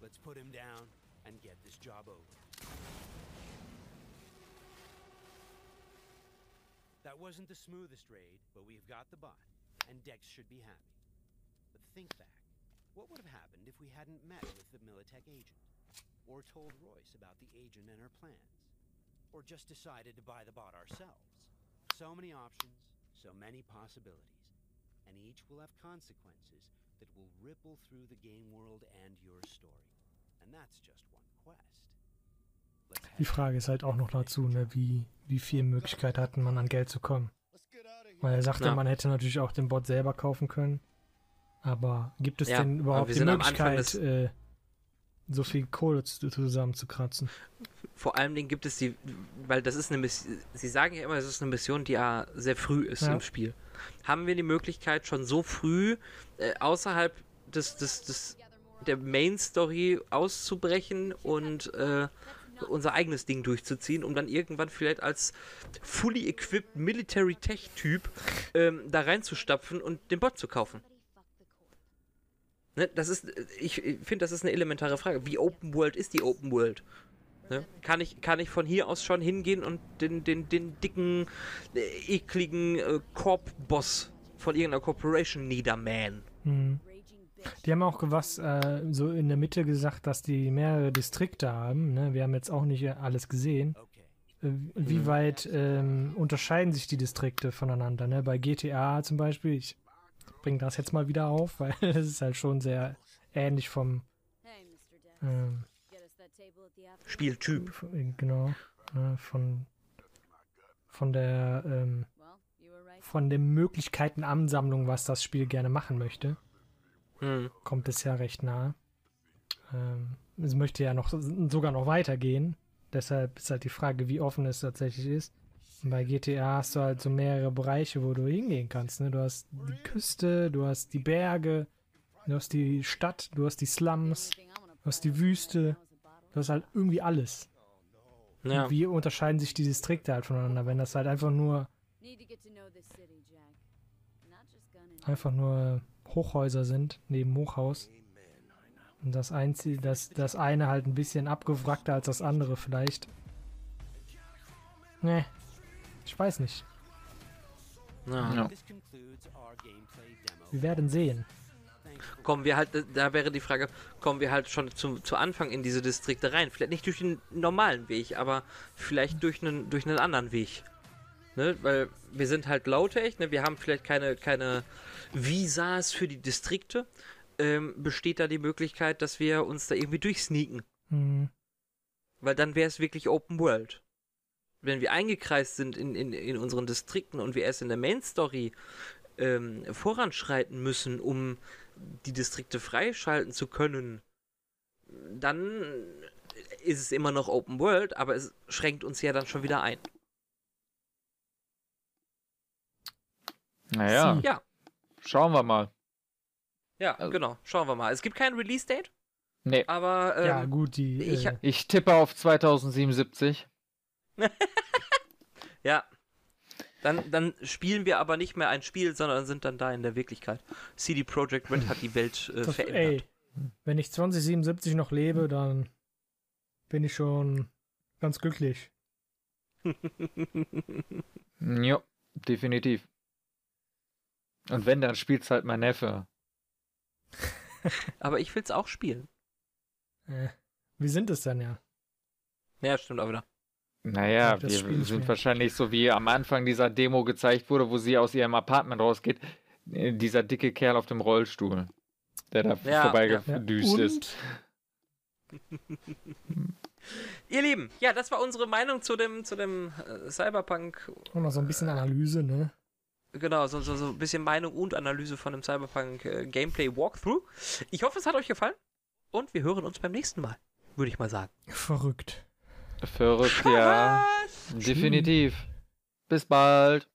let's put him down and get this job over. That wasn't the smoothest raid, but we've got the bot, and Dex should be happy. But think back. What would have happened if we hadn't met with the Militech agent? Or told Royce about the agent and her plans? Or just decided to buy the bot ourselves? So many options, so many possibilities, and each will have consequences that will ripple through the game world and your story. And that's just one quest. Die Frage ist halt auch noch dazu, ne, wie, wie viel Möglichkeit hatten man an Geld zu kommen. Weil er sagte, Ja. man hätte natürlich auch den Bot selber kaufen können. Aber gibt es Ja, denn überhaupt die Möglichkeit, äh, so viel Kohle zu- zusammenzukratzen? Vor allen Dingen gibt es die, weil das ist eine Mission, sie sagen ja immer, es ist eine Mission, die ja sehr früh ist Ja. im Spiel. Haben wir die Möglichkeit, schon so früh äh, außerhalb des, des, des, der Main Story auszubrechen und äh, unser eigenes Ding durchzuziehen, um dann irgendwann vielleicht als fully equipped Military Tech Typ ähm, da reinzustapfen und den Bot zu kaufen? Ne, das ist, ich, ich finde, das ist eine elementare Frage. Wie Open World ist die Open World? Ne? Kann, ich, kann ich von hier aus schon hingehen und den, den, den dicken, äh, ekligen äh, Korb-Boss von irgendeiner Corporation niedermähen. Mhm. Die haben auch was äh, so in der Mitte gesagt, dass die mehrere Distrikte haben. Ne? Wir haben jetzt auch nicht alles gesehen. Äh, wie weit ähm, unterscheiden sich die Distrikte voneinander? Ne? Bei GTA zum Beispiel, ich bringe das jetzt mal wieder auf, weil es ist halt schon sehr ähnlich vom ähm, Spieltyp. von- genau ne? von von der ähm, von den Möglichkeiten Ansammlung, was das Spiel gerne machen möchte Hm. kommt es ja recht nah. Ähm, es möchte ja noch sogar noch weitergehen. Deshalb ist halt die Frage, wie offen es tatsächlich ist. Bei GTA hast du halt so mehrere Bereiche, wo du hingehen kannst. Ne? Du hast die Küste, du hast die Berge, du hast die Stadt, du hast die Slums, du hast die Wüste. Du hast halt irgendwie alles. Ja. Und wie unterscheiden sich die Distrikte halt voneinander, wenn das halt einfach nur einfach nur Hochhäuser sind, neben Hochhaus. Und das, einzige, das, das eine halt ein bisschen abgewrackter als das andere vielleicht. Nee, ich weiß nicht. Ja. Ja. Wir werden sehen. Kommen wir halt, da wäre die Frage, kommen wir halt schon zum, zu Anfang in diese Distrikte rein? Vielleicht nicht durch den normalen Weg, aber vielleicht durch einen, durch einen anderen Weg. Ne? Weil wir sind halt Low-Tech, ne? wir haben vielleicht keine, keine Visas für die Distrikte. Ähm, besteht da die Möglichkeit, dass wir uns da irgendwie durchsneaken? Hm, Weil dann wäre es wirklich Open World. Wenn wir eingekreist sind in, in, in unseren Distrikten und wir erst in der Main Story ähm, voranschreiten müssen, um die Distrikte freischalten zu können, dann ist es immer noch Open World, aber es schränkt uns ja dann schon wieder ein. Naja, Ja, schauen wir mal. ja, Also- genau. Schauen wir mal. Es gibt kein Release-Date, Nee, aber ähm, ja, gut, die. ich äh, ich tippe auf 2077. ja. Dann, dann spielen wir aber nicht mehr ein Spiel, sondern sind dann da in der Wirklichkeit. CD Projekt Red hat die Welt äh, das, verändert. ey, wenn ich 2077 noch lebe, dann bin ich schon ganz glücklich. Ja, definitiv. Und wenn, dann spielt's halt mein Neffe. Aber ich will's auch spielen. Äh, wir sind es dann ja. Ja, stimmt auch wieder. Naja, Spiel wir nicht sind mehr. wahrscheinlich so wie am Anfang dieser Demo gezeigt wurde, wo sie aus ihrem Apartment rausgeht. äh, Dieser dicke Kerl auf dem Rollstuhl, der da Ja, Ja, vorbeigedüst ist. Ihr Lieben, ja, das war unsere Meinung zu dem, zu dem äh, Cyberpunk. Und noch so ein bisschen Analyse, ne? Genau, so, so, so ein bisschen Meinung und Analyse von dem Cyberpunk äh, Gameplay Walkthrough. Ich hoffe, es hat euch gefallen. Und wir hören uns beim nächsten Mal, würde ich mal sagen. Verrückt. Verrückt, ja. Definitiv. Bis bald.